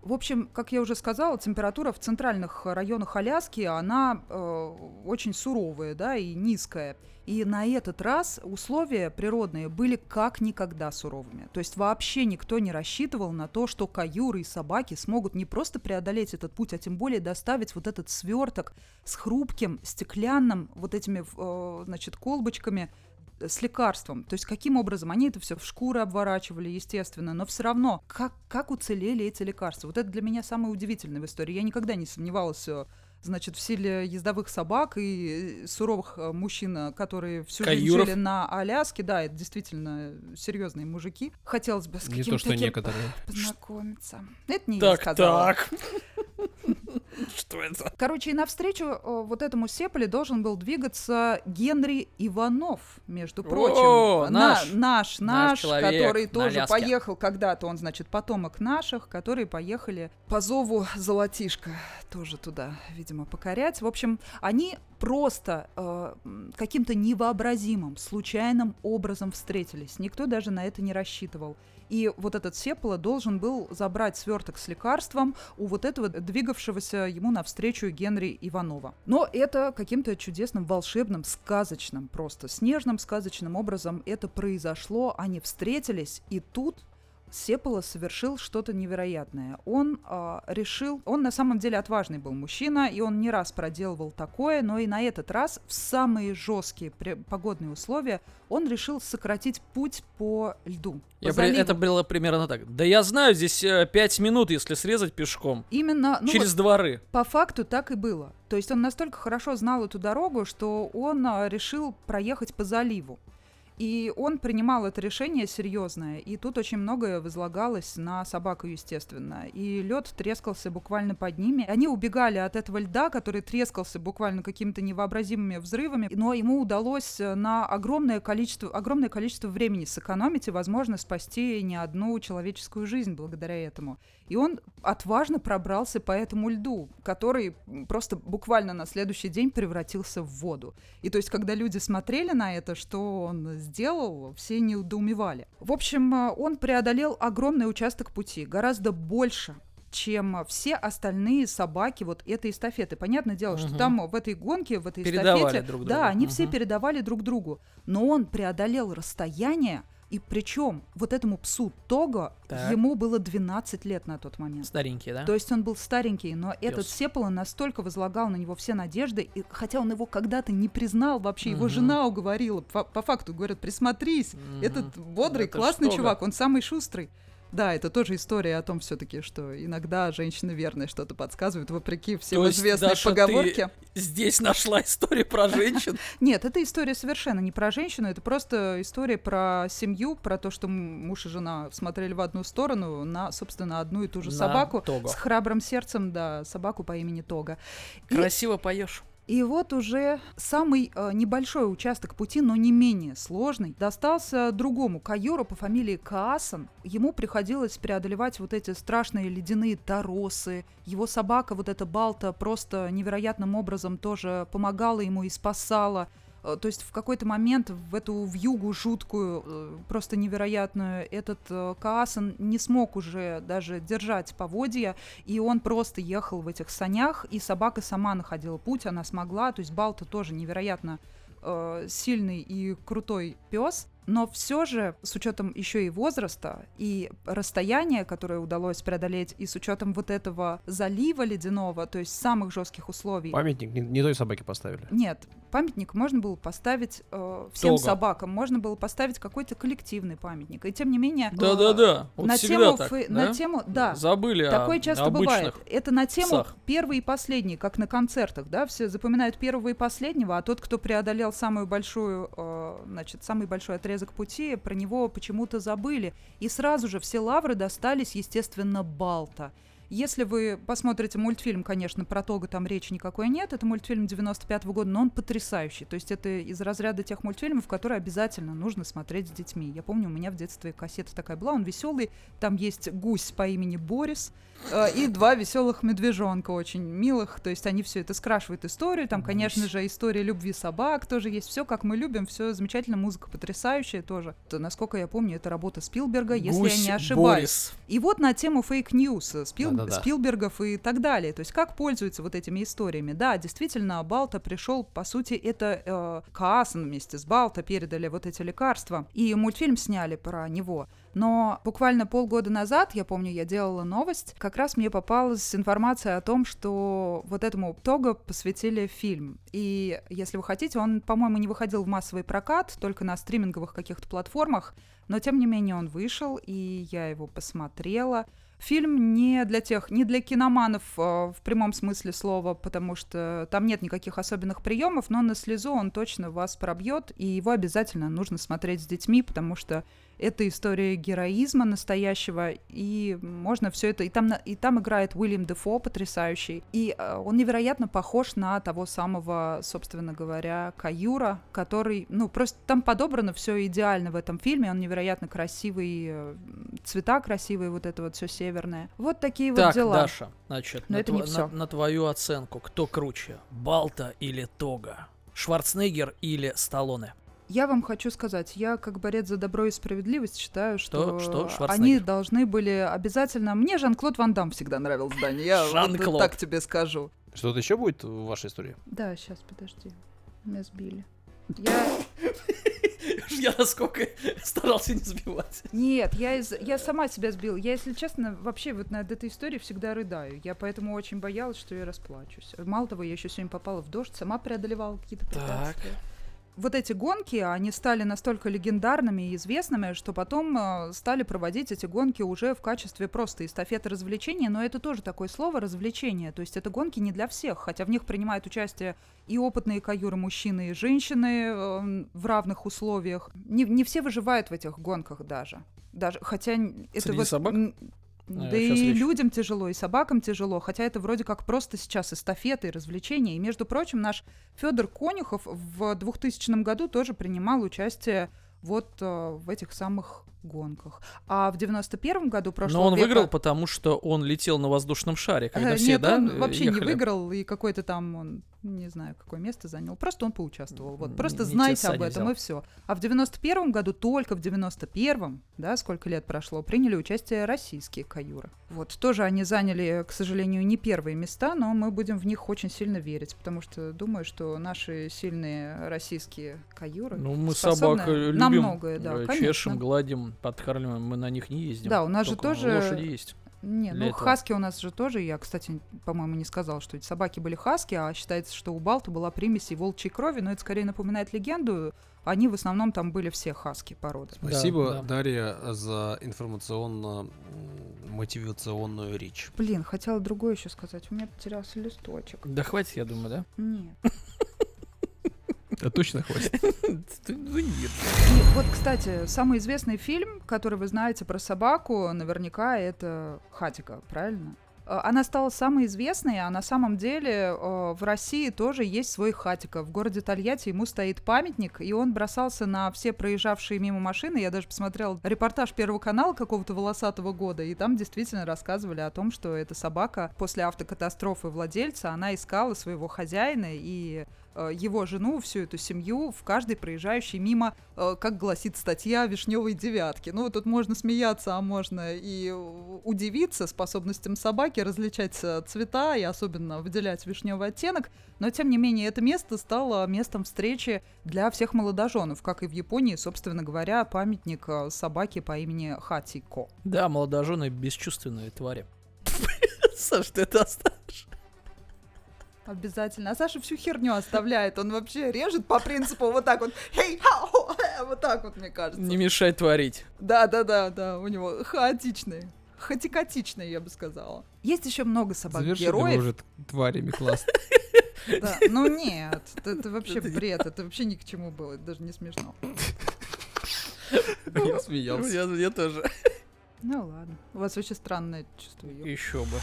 [SPEAKER 3] В общем, как я уже сказала, температура в центральных районах Аляски, она э, очень суровая, да, и низкая. И на этот раз условия природные были как никогда суровыми. То есть вообще никто не рассчитывал на то, что каюры и собаки смогут не просто преодолеть этот путь, а тем более доставить вот этот сверток с хрупким, стеклянным, вот этими, э, значит, колбочками с лекарством. То есть каким образом они это все в шкуры обворачивали, естественно, но все равно, как, как уцелели эти лекарства. Вот это для меня самое удивительное в истории. Я никогда не сомневалась э, значит, в силе ездовых собак и э, суровых э, мужчин, которые всю
[SPEAKER 2] Каюров.
[SPEAKER 3] жизнь жили на Аляске. Да, это действительно серьезные мужики. Хотелось бы с каким-то таким
[SPEAKER 4] некоторые.
[SPEAKER 3] познакомиться. Это не я
[SPEAKER 2] Так,
[SPEAKER 3] сказала.
[SPEAKER 2] так. Что это?
[SPEAKER 3] Короче, и навстречу э, вот этому Сеполе должен был двигаться Генри Иванов, между прочим.
[SPEAKER 2] О,
[SPEAKER 3] На-
[SPEAKER 2] наш.
[SPEAKER 3] наш,
[SPEAKER 2] Наш
[SPEAKER 3] который тоже
[SPEAKER 2] Аляске.
[SPEAKER 3] поехал когда-то, он, значит, потомок наших, которые поехали по зову Золотишка тоже туда, видимо, покорять. В общем, они просто э, каким-то невообразимым, случайным образом встретились. Никто даже на это не рассчитывал. И вот этот Сепола должен был забрать сверток с лекарством у вот этого двигавшегося ему навстречу Генри Иванова. Но это каким-то чудесным, волшебным, сказочным, просто снежным сказочным образом это произошло. Они встретились, и тут Сепола совершил что-то невероятное. Он а, решил, он на самом деле отважный был мужчина, и он не раз проделывал такое, но и на этот раз в самые жесткие погодные условия он решил сократить путь по льду. по
[SPEAKER 2] Я при-. Это было примерно так. Да я знаю, здесь э, пять минут, если срезать пешком.
[SPEAKER 3] Именно, ну
[SPEAKER 2] Через
[SPEAKER 3] вот
[SPEAKER 2] дворы.
[SPEAKER 3] по факту так и было. То есть он настолько хорошо знал эту дорогу, что он а, решил проехать по заливу. И он принимал это решение серьезное, и тут очень многое возлагалось на собаку, естественно. И лед трескался буквально под ними. Они убегали от этого льда, который трескался буквально какими-то невообразимыми взрывами, но ему удалось э, на огромное количество, огромное количество времени сэкономить и, возможно, спасти не одну человеческую жизнь благодаря этому. И он отважно пробрался по этому льду, который просто буквально на следующий день превратился в воду. И то есть, когда люди смотрели на это, что он сделал, все недоумевали. В общем, он преодолел огромный участок пути, гораздо больше чем все остальные собаки вот этой эстафеты. Понятное дело, что
[SPEAKER 2] Мгм.
[SPEAKER 3] там в этой гонке, в этой
[SPEAKER 2] Передавали
[SPEAKER 3] эстафете,
[SPEAKER 2] друг
[SPEAKER 3] да,
[SPEAKER 2] другу.
[SPEAKER 3] они все
[SPEAKER 2] Мгм.
[SPEAKER 3] передавали друг другу. Но он преодолел расстояние, и причем вот этому псу Того
[SPEAKER 2] Так.
[SPEAKER 3] ему было 12 лет на тот момент.
[SPEAKER 2] Старенькие, да?
[SPEAKER 3] То есть он был старенький, но этот
[SPEAKER 2] Пёс.
[SPEAKER 3] Сепола настолько возлагал на него все надежды, и хотя он его когда-то не признал вообще, его
[SPEAKER 2] Мгм.
[SPEAKER 3] жена уговорила, по, по факту говорят, присмотрись,
[SPEAKER 2] Мгм.
[SPEAKER 3] этот бодрый,
[SPEAKER 2] Это
[SPEAKER 3] классный чувак, он самый шустрый. Да, это тоже история о том все-таки, что иногда женщины верные что-то подсказывают, вопреки всем
[SPEAKER 2] То есть,
[SPEAKER 3] известной
[SPEAKER 2] Даша, ты
[SPEAKER 3] поговорке.
[SPEAKER 2] Здесь нашла историю про женщин.
[SPEAKER 3] Нет, эта история совершенно не про женщину, это просто история про семью, про то, что муж и жена смотрели в одну сторону на, собственно, одну и ту же
[SPEAKER 2] На
[SPEAKER 3] собаку
[SPEAKER 2] Того.
[SPEAKER 3] с храбрым сердцем, да, собаку по имени Тога. И-
[SPEAKER 2] Красиво поешь.
[SPEAKER 3] И вот уже самый э, небольшой участок пути, но не менее сложный, достался другому кайору по фамилии Каасан. Ему приходилось преодолевать вот эти страшные ледяные торосы. Его собака, вот эта Балта, просто невероятным образом тоже помогала ему и спасала. Э, То есть в какой-то момент в эту вьюгу жуткую, э, просто невероятную, этот э, Каасан не смог уже даже держать поводья, и он просто ехал в этих санях, и собака сама находила путь, она смогла. То есть Балта тоже невероятно сильный и крутой пес. Но все же, с учетом еще и возраста, и расстояния, которое удалось преодолеть, и с учетом вот этого залива ледяного, то есть самых жестких условий,
[SPEAKER 4] Памятник не, не той собаке поставили.
[SPEAKER 3] нет, памятник можно было поставить э, всем
[SPEAKER 2] Того.
[SPEAKER 3] собакам, можно было поставить какой-то коллективный памятник. И тем не менее... э,
[SPEAKER 2] Да-да-да. Вот
[SPEAKER 3] на, тему,
[SPEAKER 2] так,
[SPEAKER 3] фе-
[SPEAKER 2] да?
[SPEAKER 3] на тему, да,
[SPEAKER 2] Забыли
[SPEAKER 3] Такое
[SPEAKER 2] о
[SPEAKER 3] часто бывает. Это на тему
[SPEAKER 2] псах.
[SPEAKER 3] первый и последний, как на концертах, да, все запоминают первого и последнего, а тот, кто преодолел самую большую, э, значит, самый большой отрезок пути, про него почему-то забыли. И сразу же все лавры достались, естественно, Балта. Если вы посмотрите мультфильм, конечно, про Тога там речи никакой нет, это мультфильм 95 года, но он потрясающий. То есть это из разряда тех мультфильмов, которые обязательно нужно смотреть с детьми. Я помню, у меня в детстве кассета такая была, он веселый, там есть гусь по имени Борис, э, и два веселых медвежонка очень милых, то есть они все это скрашивают историю, там, конечно же, история любви собак тоже есть, все как мы любим, все замечательно, музыка потрясающая тоже. То, насколько я помню, это работа Спилберга, если
[SPEAKER 2] Гусь
[SPEAKER 3] я не ошибаюсь.
[SPEAKER 2] Борис.
[SPEAKER 3] И вот на тему fake news, Спил-
[SPEAKER 4] Да-да-да.
[SPEAKER 3] Спилбергов и так далее. То есть как пользуются вот этими историями. Да, действительно, Балта пришел, по сути, это э, Каасан вместе с Балта передали вот эти лекарства. И мультфильм сняли про него. Но буквально полгода назад, я помню, я делала новость, как раз мне попалась информация о том, что вот этому Того посвятили фильм. И если вы хотите, он, по-моему, не выходил в массовый прокат, только на стриминговых каких-то платформах, но тем не менее он вышел, и я его посмотрела. Фильм не для тех, не для киноманов э, в прямом смысле слова, потому что там нет никаких особенных приемов, но на слезу он точно вас пробьет, и его обязательно нужно смотреть с детьми, потому что это история героизма настоящего, и можно все это... И там, и там играет Уильям Дефо потрясающий, и э, он невероятно похож на того самого, собственно говоря, Каюра, который... Ну, просто там подобрано все идеально в этом фильме, он невероятно красивый, э, цвета красивые, вот это вот все северное. Вот такие вот
[SPEAKER 2] Так,
[SPEAKER 3] дела.
[SPEAKER 2] Даша, значит,
[SPEAKER 3] Но
[SPEAKER 2] на,
[SPEAKER 3] это не
[SPEAKER 2] тво-
[SPEAKER 3] всё.
[SPEAKER 2] на- на твою оценку, кто круче, Балта или Тога? Шварценеггер или Сталлоне?
[SPEAKER 3] Я вам хочу сказать, я как борец за добро и справедливость считаю, что,
[SPEAKER 2] Что? Что?
[SPEAKER 3] они должны были обязательно... Мне Жан-Клод Ван Дам всегда нравился, Даня, я вот так тебе скажу.
[SPEAKER 4] Что-то еще будет в вашей истории?
[SPEAKER 3] Да, сейчас, подожди. Меня сбили. Я...
[SPEAKER 2] Я насколько старался не сбивать.
[SPEAKER 3] Нет, я, из... я сама себя сбила. Я, если честно, вообще вот над этой историей всегда рыдаю. Я поэтому очень боялась, что я расплачусь. Мало того, я еще сегодня попала в дождь, сама преодолевала какие-то препятствия. Вот эти гонки, они стали настолько легендарными и известными, что потом э, стали проводить эти гонки уже в качестве просто эстафеты развлечения, но это тоже такое слово развлечение, то есть это гонки не для всех, хотя в них принимают участие и опытные каюры мужчины и женщины э, в равных условиях. Не, не все выживают в этих гонках даже. Даже, хотя это
[SPEAKER 2] Среди
[SPEAKER 3] вот,
[SPEAKER 2] собак? А,
[SPEAKER 3] да и
[SPEAKER 2] речь.
[SPEAKER 3] людям тяжело, и собакам тяжело, хотя это вроде как просто сейчас эстафеты и развлечения. И, между прочим, наш Федор Конюхов в 2000 году тоже принимал участие вот э, в этих самых гонках. А в 91 году прошлого
[SPEAKER 2] Но он
[SPEAKER 3] века-
[SPEAKER 2] выиграл, потому что он летел на воздушном шаре, когда
[SPEAKER 3] Э,
[SPEAKER 2] все,
[SPEAKER 3] Нет,
[SPEAKER 2] да,
[SPEAKER 3] он вообще
[SPEAKER 2] ехали.
[SPEAKER 3] не выиграл, и какой-то там он, не знаю, какое место занял. Просто он поучаствовал. Вот, просто
[SPEAKER 2] не те
[SPEAKER 3] знайте об этом, и все. А в 91 году, только в 91-м, да, сколько лет прошло, приняли участие российские каюры. Вот, тоже они заняли, к сожалению, не первые места, но мы будем в них очень сильно верить, потому что думаю, что наши сильные российские каюры
[SPEAKER 2] Ну, мы собак любим,
[SPEAKER 3] многое, да,
[SPEAKER 2] э,
[SPEAKER 3] конечно.
[SPEAKER 2] чешем, гладим, подкармливаем, мы на них не ездим.
[SPEAKER 3] Да, у нас же тоже-
[SPEAKER 2] лошади есть.
[SPEAKER 3] Не, ну
[SPEAKER 2] этого.
[SPEAKER 3] хаски у нас же тоже, я, кстати, по-моему, не сказала, что эти собаки были хаски, а считается, что у Балта была примесь и волчьей крови, но это скорее напоминает легенду. Они в основном там были все хаски породы.
[SPEAKER 4] Спасибо,
[SPEAKER 2] да.
[SPEAKER 4] Дарья, за информационно-мотивационную речь.
[SPEAKER 3] Блин, хотела другое еще сказать, у меня потерялся листочек.
[SPEAKER 2] Да хватит, я думаю, да?
[SPEAKER 3] Нет.
[SPEAKER 4] Да точно хватит.
[SPEAKER 2] Ну, нет.
[SPEAKER 3] Вот, кстати, самый известный фильм, который вы знаете про собаку, наверняка это Хатика, правильно? Э, Она стала самой известной, а на самом деле э, в России тоже есть свой Хатика. В городе Тольятти ему стоит памятник, и он бросался на все проезжавшие мимо машины. Я даже посмотрела репортаж Первого канала какого-то волосатого года, и там действительно рассказывали о том, что эта собака после автокатастрофы владельца, она искала своего хозяина и его жену, всю эту семью в каждой проезжающей мимо, э, как гласит статья, вишневой девятки. Ну, тут можно смеяться, а можно и удивиться способностям собаки различать э, цвета и особенно выделять вишневый оттенок. Но, тем не менее, это место стало местом встречи для всех молодоженов, как и в Японии, собственно говоря, памятник э, собаке по имени Хатико.
[SPEAKER 2] Да, молодожены бесчувственные твари. Саш, ты это оставишь?
[SPEAKER 3] Обязательно. А Саша всю херню оставляет. Он вообще режет по принципу вот так вот. Хау, э, вот так вот, мне кажется.
[SPEAKER 2] Не мешай творить.
[SPEAKER 3] Да, да, да, да, у него хаотичные. Хатикатичные, я бы сказала. Есть еще много собак-героев.
[SPEAKER 4] уже тварями класс.
[SPEAKER 3] Да. Ну нет, это, это вообще бред, это вообще ни к чему было, это даже не смешно.
[SPEAKER 4] Я смеялся.
[SPEAKER 2] Я, я тоже.
[SPEAKER 3] Ну ладно, у вас очень странное чувство.
[SPEAKER 2] Еще бы.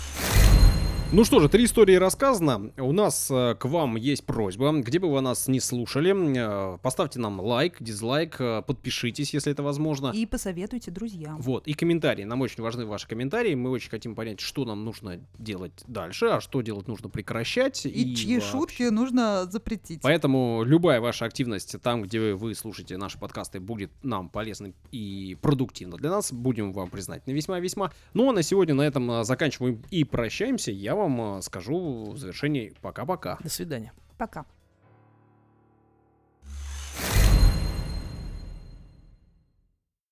[SPEAKER 4] Ну что же, три истории рассказано. У нас э, к вам есть просьба. Где бы вы нас не слушали, э, поставьте нам лайк, дизлайк, э, подпишитесь, если это возможно.
[SPEAKER 3] И посоветуйте друзьям.
[SPEAKER 4] Вот, и комментарии. Нам очень важны ваши комментарии. Мы очень хотим понять, что нам нужно делать дальше, а что делать нужно прекращать.
[SPEAKER 3] И, чьи
[SPEAKER 4] вообще.
[SPEAKER 3] шутки нужно запретить.
[SPEAKER 4] Поэтому любая ваша активность там, где вы слушаете наши подкасты, будет нам полезна и продуктивна для нас. Будем вам признательны весьма-весьма. Ну а на сегодня на этом а, заканчиваем и прощаемся. Я вам а, скажу в завершении пока-пока.
[SPEAKER 2] До свидания.
[SPEAKER 3] Пока.